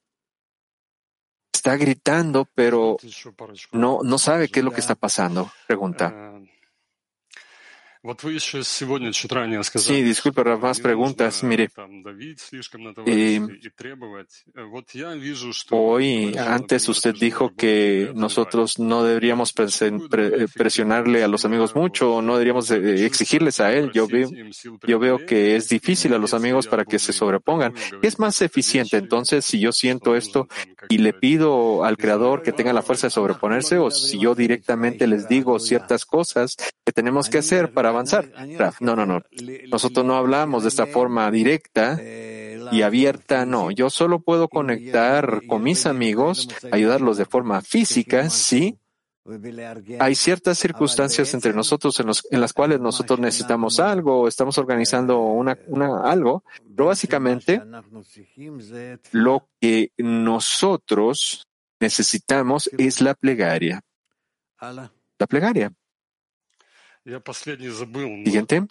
está gritando, pero no, no sabe qué es lo que está pasando. Pregunta. Sí, disculpe, más preguntas. Mire, eh, hoy, antes usted dijo que nosotros no deberíamos presionarle a los amigos mucho, no deberíamos eh, exigirles a él. Yo veo, yo veo que es difícil a los amigos para que se sobrepongan. Es más eficiente entonces si yo siento esto y le pido al Creador que tenga la fuerza de sobreponerse o si yo directamente les digo ciertas cosas que tenemos que hacer para avanzar. No, no, no. Nosotros no hablamos de esta forma directa y abierta, no. Yo solo puedo conectar con mis amigos, ayudarlos de forma física, sí. Hay ciertas circunstancias entre nosotros en, los, en las cuales nosotros necesitamos algo, estamos organizando una, una, algo, pero básicamente lo que nosotros necesitamos es la plegaria. La plegaria. Siguiente.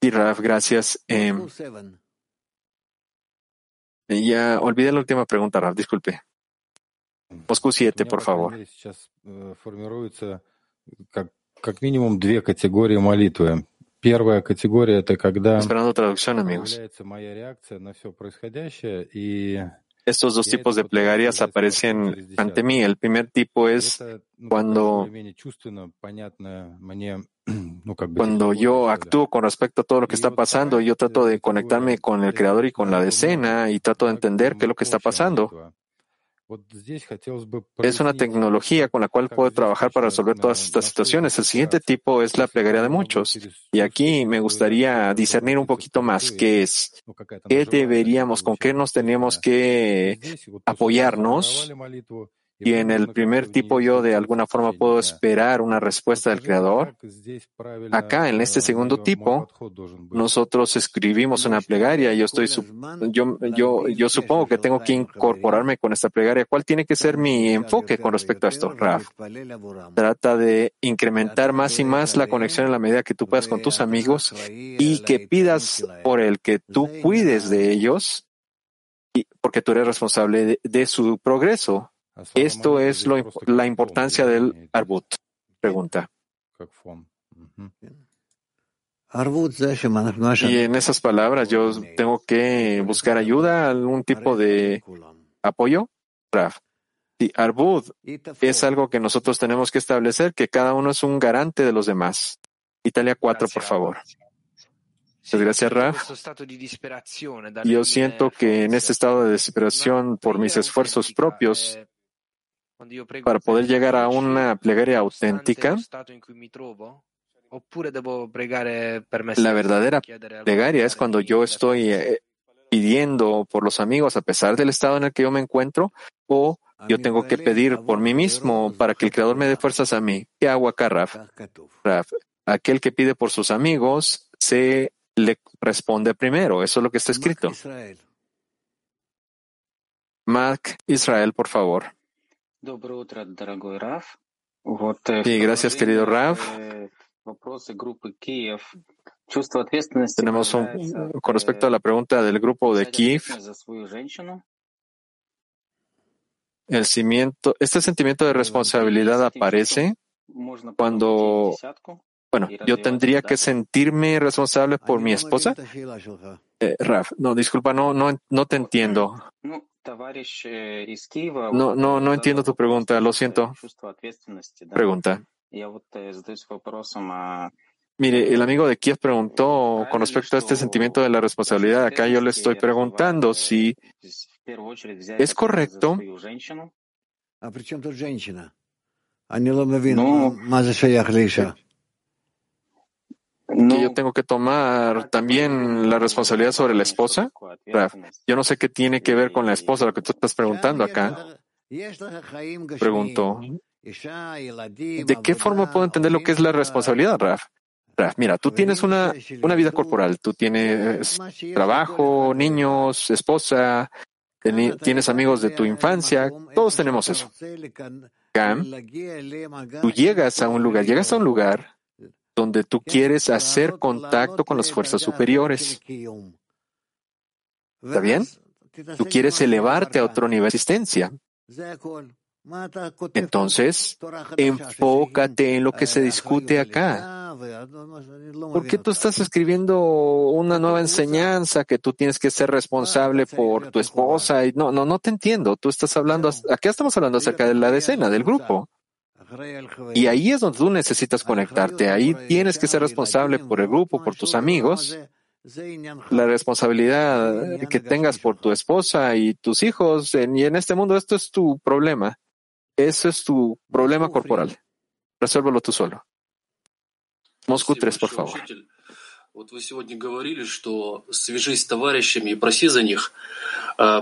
Y Raf, gracias. Eh, ya olvidé la última pregunta, Raf, disculpe. Moscú 7, por favor. Как минимум две категории молитвы. Первая категория это когда amigos. моя реакция на все происходящее и estos dos tipos de plegarias aparecen ante mí. El primer tipo es cuando, cuando yo actúo con respecto a todo lo que está pasando, yo trato de conectarme con el Creador y con la decena y trato de entender qué es lo que está pasando. Es una tecnología con la cual puedo trabajar para resolver todas estas situaciones. El siguiente tipo es la plegaria de muchos. Y aquí me gustaría discernir un poquito más qué es, qué deberíamos, con qué nos tenemos que apoyarnos y en el primer tipo yo de alguna forma puedo esperar una respuesta del Creador. Acá, en este segundo tipo, nosotros escribimos una plegaria y yo estoy, yo, yo, yo supongo que tengo que incorporarme con esta plegaria. ¿Cuál tiene que ser mi enfoque con respecto a esto, Raf? Trata de incrementar más y más la conexión en la medida que tú puedas con tus amigos y que pidas por el que tú cuides de ellos porque tú eres responsable de su progreso. Esto es lo, la importancia del arbut. Pregunta. Y en esas palabras yo tengo que buscar ayuda, algún tipo de apoyo. Raf. Sí, arbut es algo que nosotros tenemos que establecer, que cada uno es un garante de los demás. Italia 4, por favor. Muchas gracias, Raf. Yo siento que en este estado de desesperación por mis esfuerzos propios, para poder llegar a una plegaria auténtica, la verdadera plegaria es cuando yo estoy eh, pidiendo por los amigos a pesar del estado en el que yo me encuentro o yo tengo que pedir por mí mismo para que el Creador me dé fuerzas a mí. ¿Qué hago acá, Raf? Raf, aquel que pide por sus amigos se le responde primero. Eso es lo que está escrito. Mac Israel, por favor. Sí, gracias, querido Raf. Tenemos un, con respecto a la pregunta del grupo de Kiev, el cimiento, este sentimiento de responsabilidad aparece cuando, bueno, yo tendría que sentirme responsable por mi esposa. Eh, Raf, no, disculpa, no, no, no te entiendo. No, no, no entiendo tu pregunta, lo siento. Pregunta. Mire, el amigo de Kiev preguntó con respecto a este sentimiento de la responsabilidad. Acá yo le estoy preguntando si es correcto. No que yo tengo que tomar también la responsabilidad sobre la esposa? yo no sé qué tiene que ver con la esposa, lo que tú estás preguntando acá. Pregunto, ¿de qué forma puedo entender lo que es la responsabilidad, Raf? Raf, mira, tú tienes una, una vida corporal, tú tienes trabajo, niños, esposa, tienes amigos de tu infancia, todos tenemos eso. Cam, tú llegas a un lugar, llegas a un lugar donde tú quieres hacer contacto con las fuerzas superiores. ¿Está bien? Tú quieres elevarte a otro nivel de existencia. Entonces, enfócate en lo que se discute acá. ¿Por qué tú estás escribiendo una nueva enseñanza que tú tienes que ser responsable por tu esposa? Y no, no, no te entiendo. Tú estás hablando, acá estamos hablando acerca de la decena, del grupo. Y ahí es donde tú necesitas conectarte. Ahí tienes que ser responsable por el grupo, por tus amigos. La responsabilidad que tengas por tu esposa y tus hijos. Y en este mundo esto es tu problema. Eso es tu problema corporal. Resuélvelo tú solo. Moscú 3, por favor.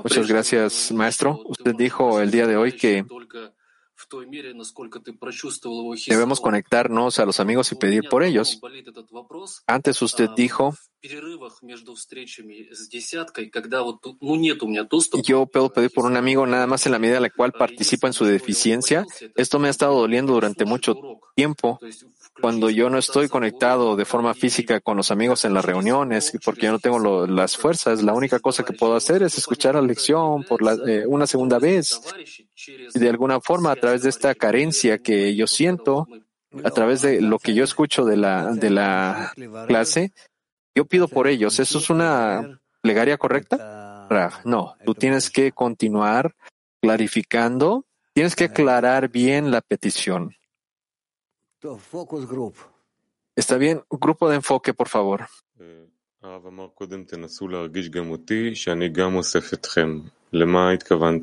Muchas gracias, maestro. Usted dijo el día de hoy que Debemos conectarnos a los amigos y pedir por ellos. Antes usted dijo, yo puedo pedir por un amigo nada más en la medida en la cual participa en su deficiencia. Esto me ha estado doliendo durante mucho tiempo. Cuando yo no estoy conectado de forma física con los amigos en las reuniones, porque yo no tengo las fuerzas, la única cosa que puedo hacer es escuchar la lección por eh, una segunda vez. De alguna forma, a través de esta carencia que yo siento, a través de lo que yo escucho de la, de la clase, yo pido por ellos. ¿Eso es una plegaria correcta? no, tú tienes que continuar clarificando, tienes que aclarar bien la petición. Está bien, grupo de enfoque, por favor.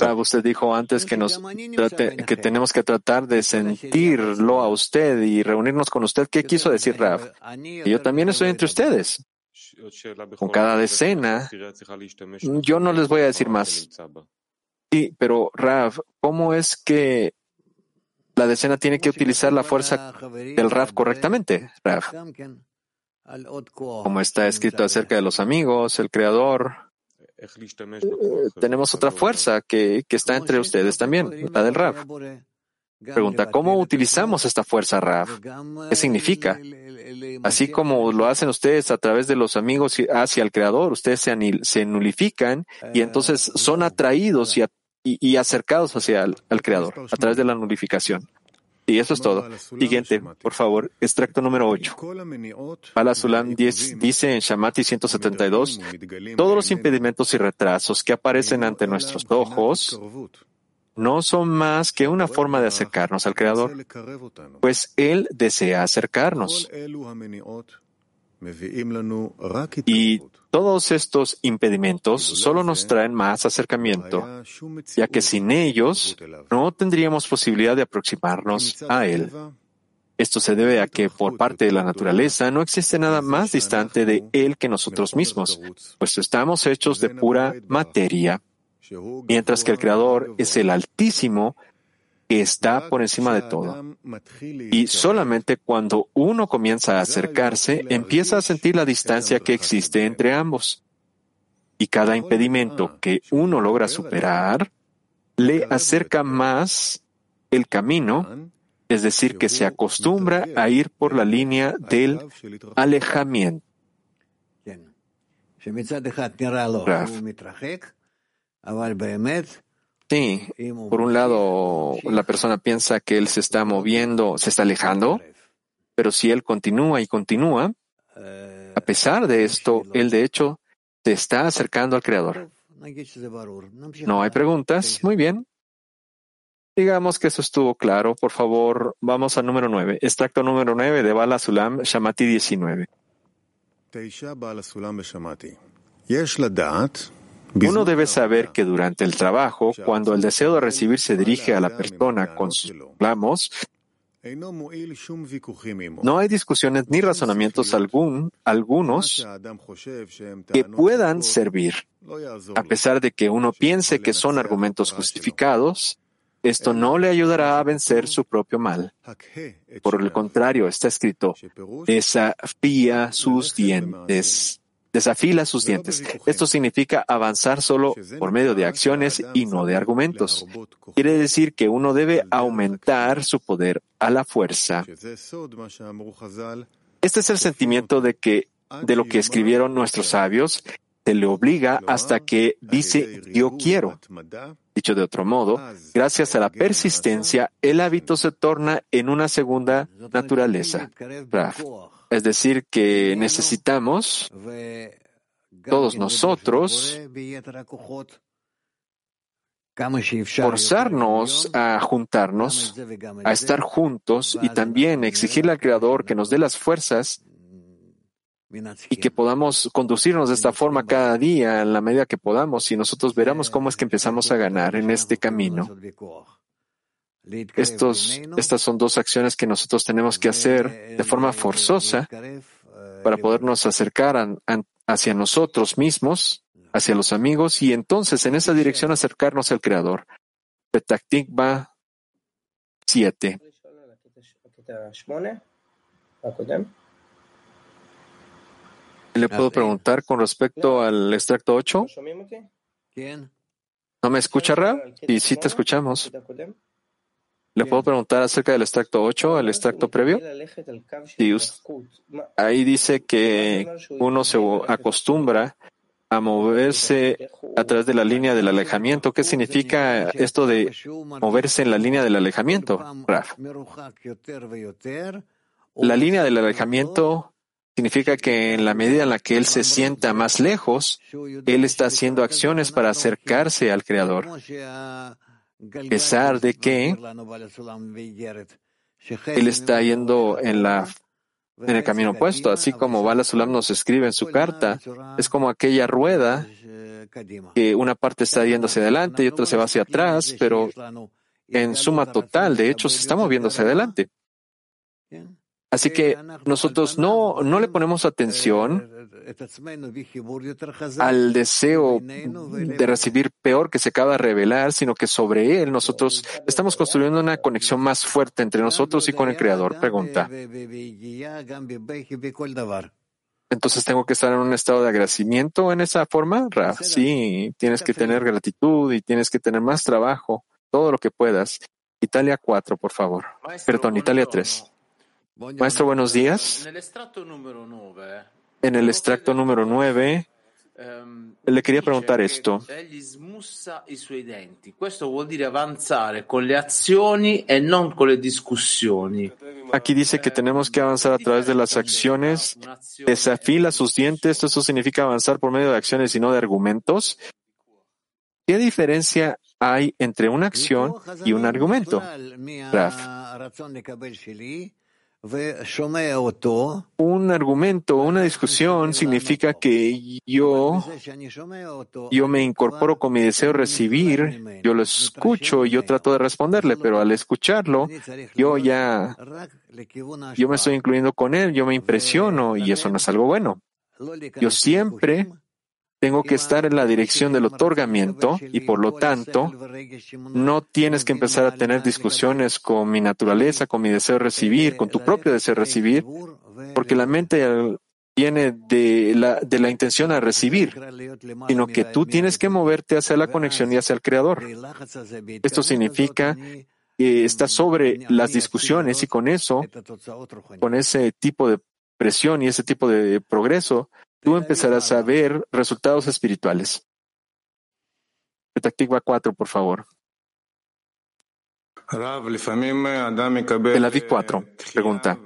Rav, usted dijo antes que, nos trate- que tenemos que tratar de sentirlo a usted y reunirnos con usted. ¿Qué quiso decir Rav? Yo también estoy entre ustedes. Con cada decena, yo no les voy a decir más. Sí, pero Rav, ¿cómo es que la decena tiene que utilizar la fuerza del Rav correctamente? Rav, como está escrito acerca de los amigos, el creador, eh, tenemos otra fuerza que, que está entre ustedes también, la del Rav. Pregunta, ¿cómo utilizamos esta fuerza Rav? ¿Qué significa? Así como lo hacen ustedes a través de los amigos hacia el Creador, ustedes se, anil- se nulifican y entonces son atraídos y, y- y acercados hacia el al Creador a través de la nulificación. Y eso es todo. Siguiente, por favor, extracto número 8. Bala Sulam 10 dice en Shamati 172, todos los impedimentos y retrasos que aparecen ante nuestros ojos no son más que una forma de acercarnos al Creador, pues Él desea acercarnos. Y todos estos impedimentos solo nos traen más acercamiento, ya que sin ellos no tendríamos posibilidad de aproximarnos a Él. Esto se debe a que por parte de la naturaleza no existe nada más distante de Él que nosotros mismos, pues estamos hechos de pura materia, mientras que el Creador es el Altísimo que está por encima de todo. Y solamente cuando uno comienza a acercarse, empieza a sentir la distancia que existe entre ambos. Y cada impedimento que uno logra superar le acerca más el camino, es decir, que se acostumbra a ir por la línea del alejamiento. Sí, por un lado, la persona piensa que él se está moviendo, se está alejando, pero si él continúa y continúa, a pesar de esto, él de hecho se está acercando al Creador. No hay preguntas. Muy bien. Digamos que eso estuvo claro. Por favor, vamos al número 9. Extracto número 9 de Bala Sulam, Shamati 19. Uno debe saber que durante el trabajo, cuando el deseo de recibir se dirige a la persona con sus reclamos, no hay discusiones ni razonamientos algún, algunos que puedan servir. A pesar de que uno piense que son argumentos justificados, esto no le ayudará a vencer su propio mal. Por el contrario, está escrito, desafía sus dientes. Desafila sus dientes. Esto significa avanzar solo por medio de acciones y no de argumentos. Quiere decir que uno debe aumentar su poder a la fuerza. Este es el sentimiento de que, de lo que escribieron nuestros sabios, se le obliga hasta que dice yo quiero. Dicho de otro modo, gracias a la persistencia, el hábito se torna en una segunda naturaleza. Raf. Es decir, que necesitamos todos nosotros forzarnos a juntarnos, a estar juntos y también exigirle al Creador que nos dé las fuerzas y que podamos conducirnos de esta forma cada día en la medida que podamos y nosotros veremos cómo es que empezamos a ganar en este camino. Estos, estas son dos acciones que nosotros tenemos que hacer de forma forzosa para podernos acercar a- a- hacia nosotros mismos, hacia los amigos y entonces en esa dirección acercarnos al Creador. Petactikva 7. ¿Le puedo preguntar con respecto al extracto 8? ¿No me escucha, Rab? Y sí te escuchamos. ¿Le puedo preguntar acerca del extracto 8, el extracto previo? Ahí dice que uno se acostumbra a moverse a través de la línea del alejamiento. ¿Qué significa esto de moverse en la línea del alejamiento, Raf? La línea del alejamiento significa que en la medida en la que él se sienta más lejos, él está haciendo acciones para acercarse al Creador. A pesar de que él está yendo en la en el camino opuesto, así como Bala Sulam nos escribe en su carta, es como aquella rueda que una parte está yendo hacia adelante y otra se va hacia atrás, pero en suma total, de hecho, se está moviendo hacia adelante. Así que nosotros no, no le ponemos atención al deseo de recibir peor que se acaba de revelar, sino que sobre él nosotros estamos construyendo una conexión más fuerte entre nosotros y con el Creador. Pregunta. Entonces tengo que estar en un estado de agradecimiento en esa forma, Raf. Sí, tienes que tener gratitud y tienes que tener más trabajo, todo lo que puedas. Italia 4, por favor. Perdón, Italia 3. Maestro, buenos días. En el extracto número 9, le quería preguntar esto. Aquí dice que tenemos que avanzar a través de las acciones. Desafila sus dientes. Eso significa avanzar por medio de acciones y no de argumentos. ¿Qué diferencia hay entre una acción y un argumento? Raf. Un argumento, una discusión significa que yo, yo me incorporo con mi deseo de recibir, yo lo escucho y yo trato de responderle, pero al escucharlo, yo ya, yo me estoy incluyendo con él, yo me impresiono y eso no es algo bueno. Yo siempre tengo que estar en la dirección del otorgamiento y por lo tanto no tienes que empezar a tener discusiones con mi naturaleza, con mi deseo de recibir, con tu propio deseo de recibir, porque la mente viene de la, de la intención a recibir, sino que tú tienes que moverte hacia la conexión y hacia el Creador. Esto significa que estás sobre las discusiones y con eso, con ese tipo de presión y ese tipo de progreso, tú empezarás a ver resultados espirituales. Petactigua 4, por favor. El Aviv 4 pregunta.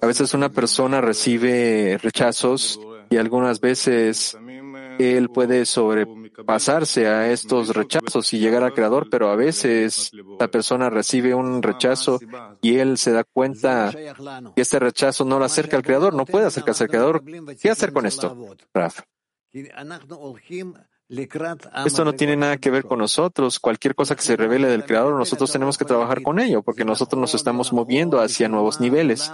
A veces una persona recibe rechazos y algunas veces él puede sobrepasarse a estos rechazos y llegar al Creador, pero a veces la persona recibe un rechazo y él se da cuenta que este rechazo no lo acerca al Creador, no puede acercarse al Creador. ¿Qué hacer con esto, Raf? Esto no tiene nada que ver con nosotros. Cualquier cosa que se revele del Creador, nosotros tenemos que trabajar con ello, porque nosotros nos estamos moviendo hacia nuevos niveles.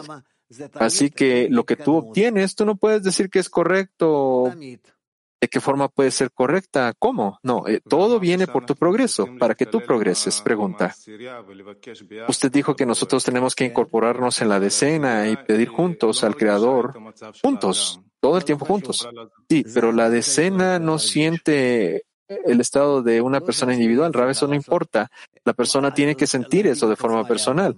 Así que lo que tú obtienes, tú no puedes decir que es correcto. ¿De qué forma puede ser correcta? ¿Cómo? No, eh, todo viene por tu progreso, para que tú progreses. Pregunta. Usted dijo que nosotros tenemos que incorporarnos en la decena y pedir juntos al Creador, juntos, todo el tiempo juntos. Sí, pero la decena no siente el estado de una persona individual. Rab, eso no importa. La persona tiene que sentir eso de forma personal,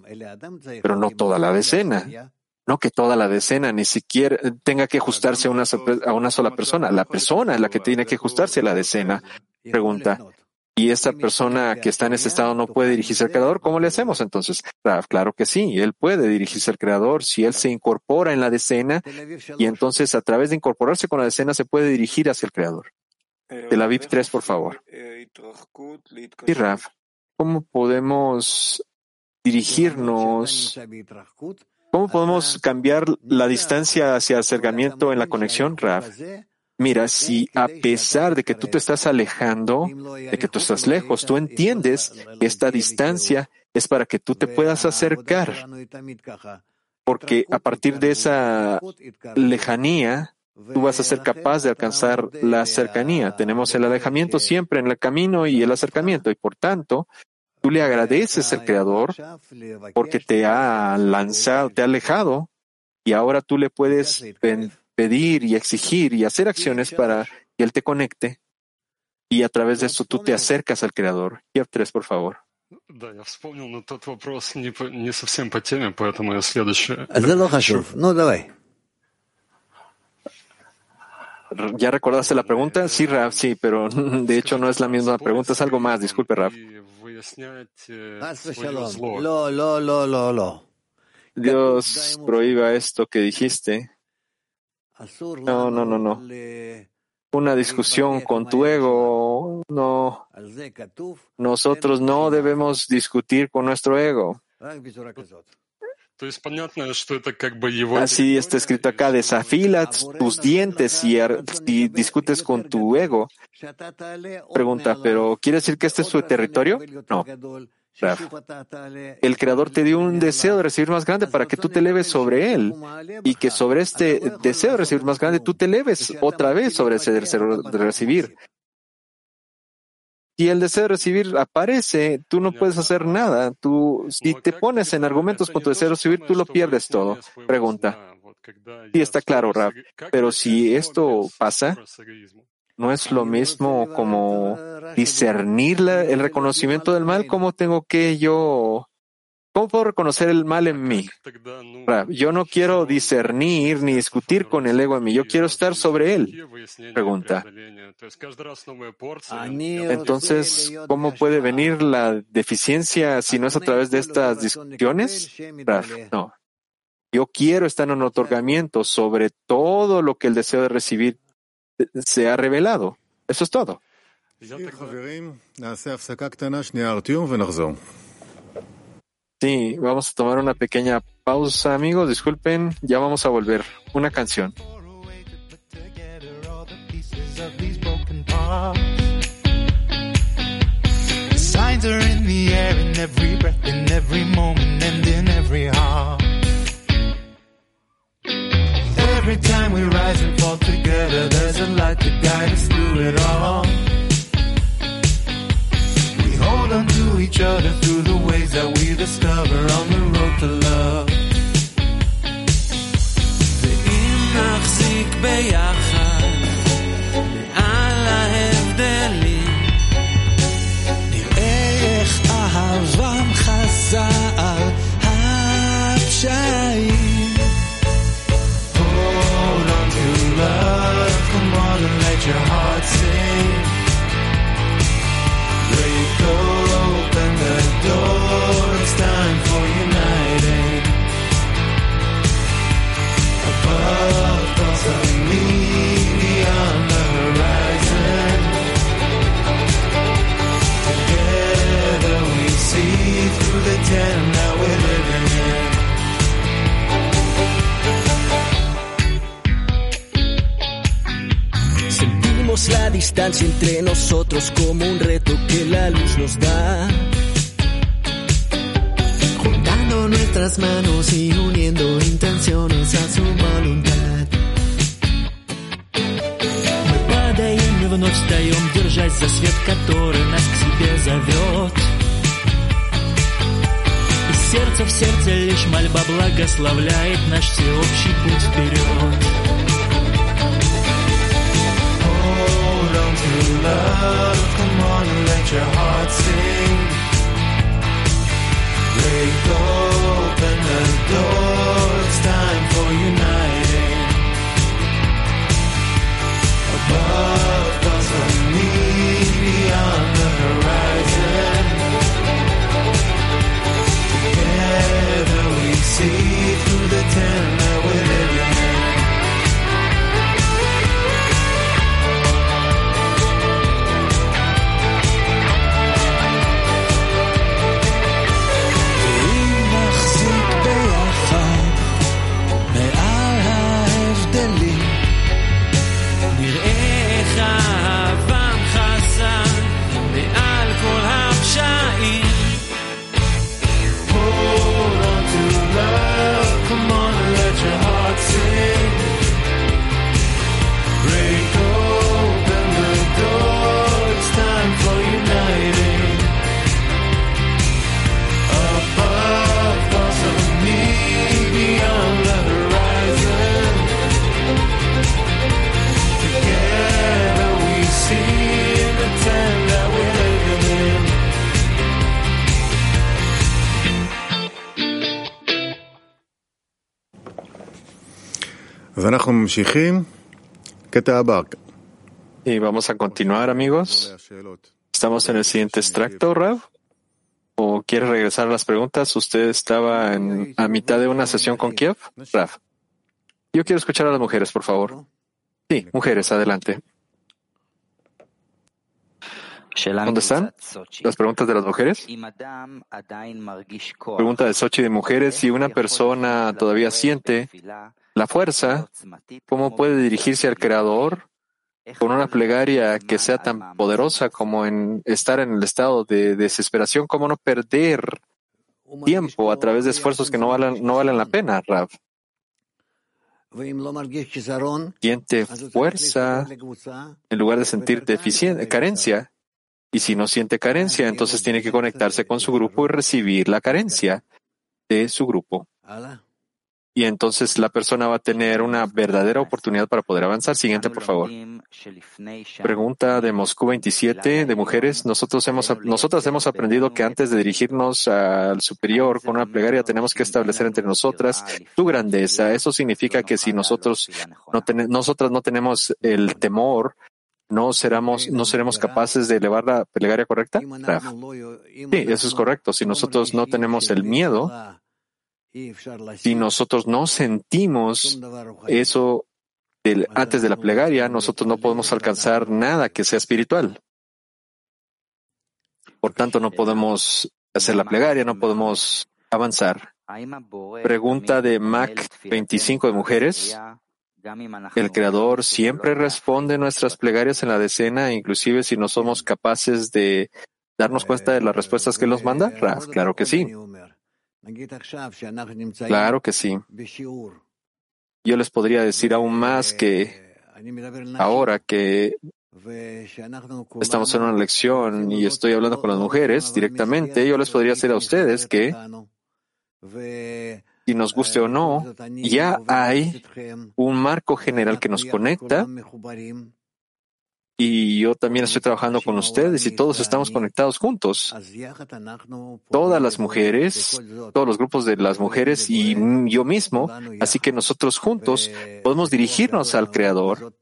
pero no toda la decena. No que toda la decena ni siquiera tenga que ajustarse a una, a una sola persona. La persona es la que tiene que ajustarse a la decena. Pregunta. Y esta persona que está en ese estado no puede dirigirse al Creador, ¿cómo le hacemos entonces? Claro que sí, él puede dirigirse al Creador si él se incorpora en la decena y entonces a través de incorporarse con la decena se puede dirigir hacia el Creador. De la VIP 3, por favor. Y Raf, ¿cómo podemos dirigirnos ¿Cómo podemos cambiar la distancia hacia acercamiento en la conexión, Raf? Mira, si a pesar de que tú te estás alejando, de que tú estás lejos, tú entiendes que esta distancia es para que tú te puedas acercar. Porque a partir de esa lejanía, tú vas a ser capaz de alcanzar la cercanía. Tenemos el alejamiento siempre en el camino y el acercamiento, y por tanto, Tú le agradeces al Creador porque te ha lanzado, te ha alejado y ahora tú le puedes pedir y exigir y hacer acciones para que Él te conecte y a través de eso tú te acercas al Creador. Y tres, por favor. ¿Ya recordaste la pregunta? Sí, Rav, sí, pero de hecho no es la misma pregunta, es algo más. Disculpe, Rav. Dios prohíba esto que dijiste. No, no, no, no. Una discusión con tu ego. No. Nosotros no debemos discutir con nuestro ego. Así está escrito acá, desafila tus dientes y, y discutes con tu ego. Pregunta, ¿pero quiere decir que este es su territorio? No. El Creador te dio un deseo de recibir más grande para que tú te eleves sobre Él y que sobre este deseo de recibir más grande tú te eleves otra vez sobre ese deseo de recibir. Si el deseo de recibir aparece, tú no puedes hacer nada. Tú, si te pones en argumentos con tu deseo de recibir, tú lo pierdes todo. Pregunta. Sí, está claro, Rab. Pero si esto pasa, no es lo mismo como discernir el reconocimiento del mal. ¿Cómo tengo que yo ¿Cómo puedo reconocer el mal en mí? Yo no quiero discernir ni discutir con el ego en mí, yo quiero estar sobre él. Pregunta. Entonces, ¿cómo puede venir la deficiencia si no es a través de estas discusiones? No. Yo quiero estar en un otorgamiento sobre todo lo que el deseo de recibir se ha revelado. Eso es todo. Sí, vamos a tomar una pequeña pausa, amigos. Disculpen, ya vamos a volver. Una canción. Signs are in the air in every breath, in every moment, and in every heart. Every time we rise and fall together, there's a light to guide us through it all. hold on to each other through the ways that we discover on the road to love. ואם נחזיק ביחד מעל ההבדלים נראה איך אהבם Distancia entre nosotros como un reto que la luz nos da. Juntando nuestras manos y uniendo intenciones a su voluntad. Мы падаем и вновь встаем, держась за свет, который нас к себе зовет. И сердце в сердце лишь мольба благословляет наш всеобщий путь вперед. Love, come on and let your heart sing. Break open the door, it's time for uniting. Above thoughts of me, beyond the horizon. Together we see through the tent Y vamos a continuar, amigos. Estamos en el siguiente extracto, Rav. ¿O quiere regresar a las preguntas? Usted estaba en, a mitad de una sesión con Kiev, Rav. Yo quiero escuchar a las mujeres, por favor. Sí, mujeres, adelante. ¿Dónde están las preguntas de las mujeres? Pregunta de Sochi de mujeres. Si una persona todavía siente la fuerza, ¿cómo puede dirigirse al Creador con una plegaria que sea tan poderosa como en estar en el estado de desesperación? ¿Cómo no perder tiempo a través de esfuerzos que no valen, no valen la pena, Rav? Siente fuerza en lugar de sentir carencia. Y si no siente carencia, entonces tiene que conectarse con su grupo y recibir la carencia de su grupo. Y entonces la persona va a tener una verdadera oportunidad para poder avanzar. Siguiente, por favor. Pregunta de Moscú 27 de mujeres. Nosotros hemos, nosotras hemos aprendido que antes de dirigirnos al superior con una plegaria tenemos que establecer entre nosotras tu grandeza. Eso significa que si nosotros no nosotras no tenemos el temor no seremos, no seremos capaces de elevar la plegaria correcta? Sí, eso es correcto. Si nosotros no tenemos el miedo, si nosotros no sentimos eso antes de la plegaria, nosotros no podemos alcanzar nada que sea espiritual. Por tanto, no podemos hacer la plegaria, no podemos avanzar. Pregunta de Mac 25 de mujeres. El Creador siempre responde nuestras plegarias en la decena, inclusive si no somos capaces de darnos cuenta de las respuestas que nos manda. Claro que sí. Claro que sí. Yo les podría decir aún más que ahora que estamos en una lección y estoy hablando con las mujeres directamente, yo les podría decir a ustedes que si nos guste o no, ya hay un marco general que nos conecta y yo también estoy trabajando con ustedes y todos estamos conectados juntos. Todas las mujeres, todos los grupos de las mujeres y yo mismo, así que nosotros juntos podemos dirigirnos al Creador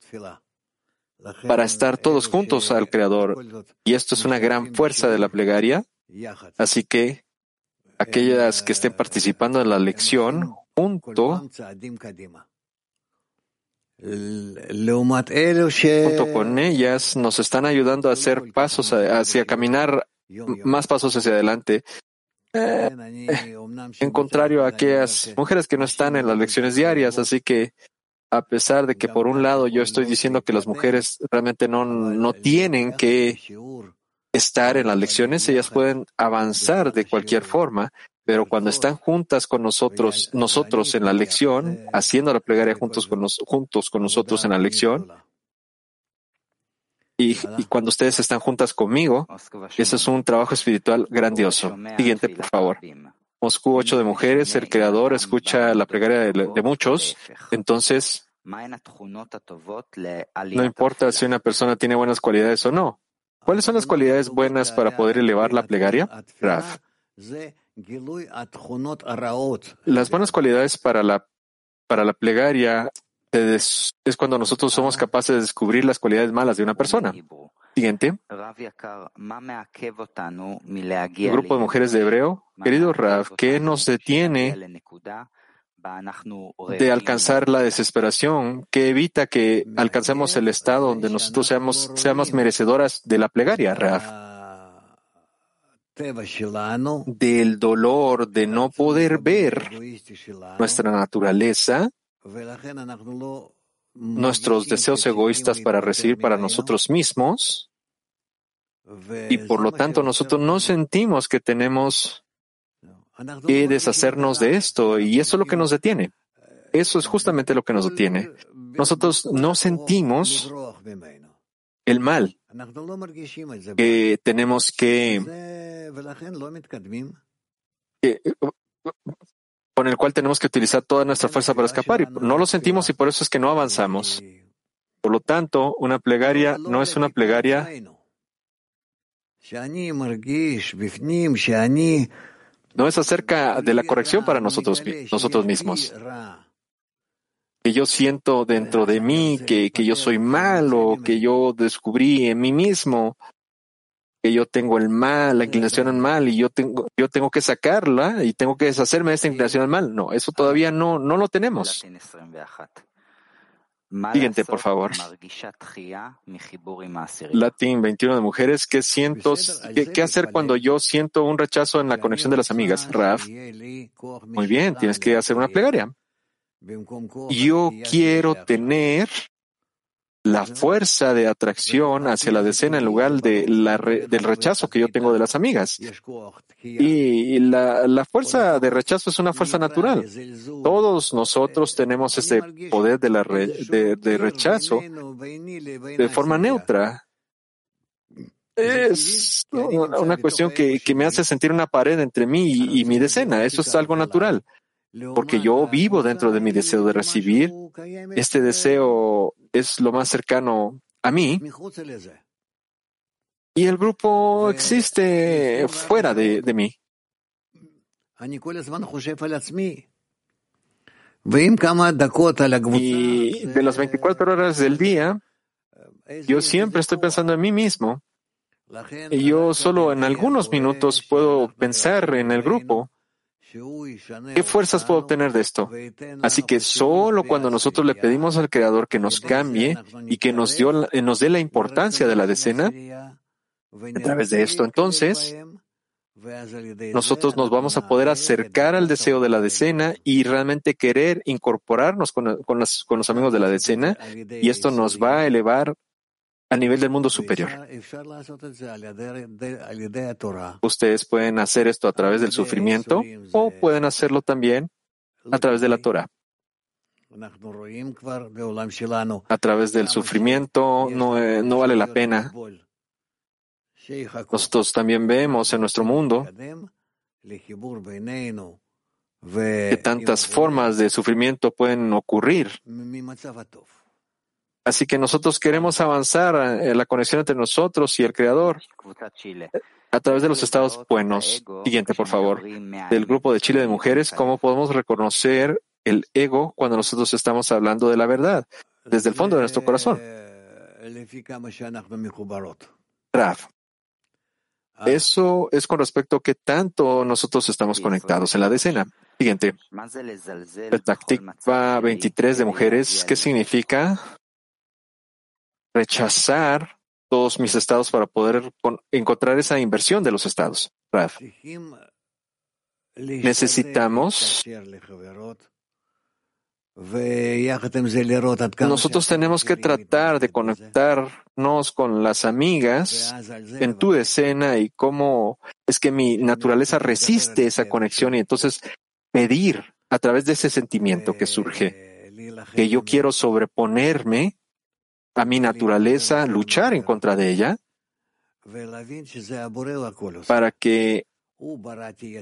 para estar todos juntos al Creador. Y esto es una gran fuerza de la plegaria. Así que aquellas que estén participando en la lección junto, junto con ellas nos están ayudando a hacer pasos hacia caminar más pasos hacia adelante. Eh, en contrario a aquellas mujeres que no están en las lecciones diarias, así que a pesar de que por un lado yo estoy diciendo que las mujeres realmente no, no tienen que estar en las lecciones, ellas pueden avanzar de cualquier forma, pero cuando están juntas con nosotros, nosotros en la lección, haciendo la plegaria juntos con, juntos con nosotros en la lección, y, cuando ustedes están juntas conmigo, eso es un trabajo espiritual grandioso. Siguiente, por favor. Moscú 8 de mujeres, el creador escucha la plegaria de muchos, entonces no importa si una persona tiene buenas cualidades o no. ¿Cuáles son las cualidades buenas para poder elevar la plegaria? Raf. Las buenas cualidades para la, para la plegaria es, cuando nosotros somos capaces de descubrir las cualidades malas de una persona. Siguiente. El grupo de mujeres de Hebreo. Querido Rav, ¿qué nos detiene de alcanzar la desesperación que evita que alcancemos el estado donde nosotros seamos, seamos merecedoras de la plegaria, Raf. Del dolor de no poder ver nuestra naturaleza, nuestros deseos egoístas para recibir para nosotros mismos, y por lo tanto nosotros no sentimos que tenemos que deshacernos de esto y eso es lo que nos detiene. Eso es justamente lo que nos detiene. Nosotros no sentimos el mal que tenemos que, con el cual tenemos que utilizar toda nuestra fuerza para escapar. Y no lo sentimos y por eso es que no avanzamos. Por lo tanto, una plegaria no es una plegaria no es acerca de la corrección para nosotros, nosotros mismos. Que yo siento dentro de mí que, que yo soy malo, que yo descubrí en mí mismo que yo tengo el mal, la inclinación al mal y yo tengo, yo tengo que sacarla y tengo que deshacerme de esta inclinación al mal. No, eso todavía no, no lo tenemos. Siguiente, por favor. Latín 21 de mujeres. ¿Qué, siento, qué, ¿Qué hacer cuando yo siento un rechazo en la conexión de las amigas? Raf. Muy bien, tienes que hacer una plegaria. Yo quiero tener la fuerza de atracción hacia la decena en lugar de la del rechazo que yo tengo de las amigas. Y la, la, fuerza de rechazo es una fuerza natural. Todos nosotros tenemos este poder de, la de, de rechazo de forma neutra. Es una cuestión que, que, me hace sentir una pared entre mí y, y mi decena. Eso es algo natural porque yo vivo dentro de mi deseo de recibir. Este deseo es lo más cercano a mí. Y el grupo existe fuera de, mí. Y de las 24 horas del día, yo siempre estoy pensando en mí mismo. Y yo solo en algunos minutos puedo pensar en el grupo. ¿Qué fuerzas puedo obtener de esto? Así que solo cuando nosotros le pedimos al Creador que nos cambie y que nos, dio, nos dé la importancia de la decena, a través de esto entonces, nosotros nos vamos a poder acercar al deseo de la decena y realmente querer incorporarnos con, con, con los amigos de la decena y esto nos va a elevar a nivel del mundo superior. Ustedes pueden hacer esto a través del sufrimiento o pueden hacerlo también a través de la Torah. A través del sufrimiento no, eh, no vale la pena. Nosotros también vemos en nuestro mundo que tantas formas de sufrimiento pueden ocurrir Así que nosotros queremos avanzar en la conexión entre nosotros y el Creador a través de los estados buenos. Siguiente, por favor. Del grupo de Chile de mujeres, ¿cómo podemos reconocer el ego cuando nosotros estamos hablando de la verdad desde el fondo de nuestro corazón? Raf. Eso es con respecto a qué tanto nosotros estamos conectados en la decena. Siguiente. Petaktikva 23 de mujeres, ¿qué significa? Rechazar todos mis estados para poder encontrar esa inversión de los estados. Necesitamos nosotros tenemos que tratar de conectarnos con las amigas en tu escena y cómo es que mi naturaleza resiste esa conexión y entonces pedir a través de ese sentimiento que surge que yo quiero sobreponerme a mi naturaleza, luchar en contra de ella, para que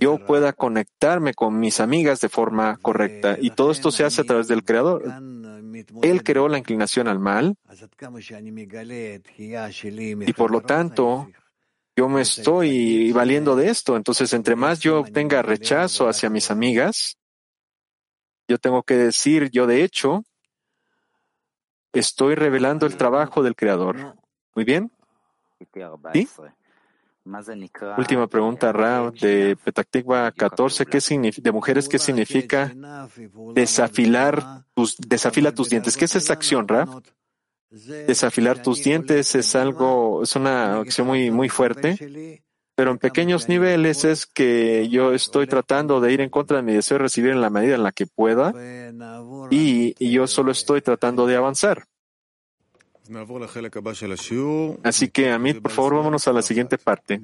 yo pueda conectarme con mis amigas de forma correcta. Y todo esto se hace a través del Creador. Él creó la inclinación al mal y por lo tanto yo me estoy valiendo de esto. Entonces, entre más yo tenga rechazo hacia mis amigas, yo tengo que decir, yo de hecho, Estoy revelando el trabajo del Creador. Muy bien. ¿Sí? Última pregunta, Ra, de Petactigua 14, ¿qué de mujeres, ¿qué significa desafilar tus, desafila tus dientes? ¿Qué es esta acción, Ra? Desafilar tus dientes es algo, es una acción muy, muy fuerte, pero en pequeños niveles es que yo estoy tratando de ir en contra de mi deseo de recibir en la medida en la que pueda y, yo solo estoy tratando de avanzar. Así que, a mí, por favor, vámonos a la siguiente parte.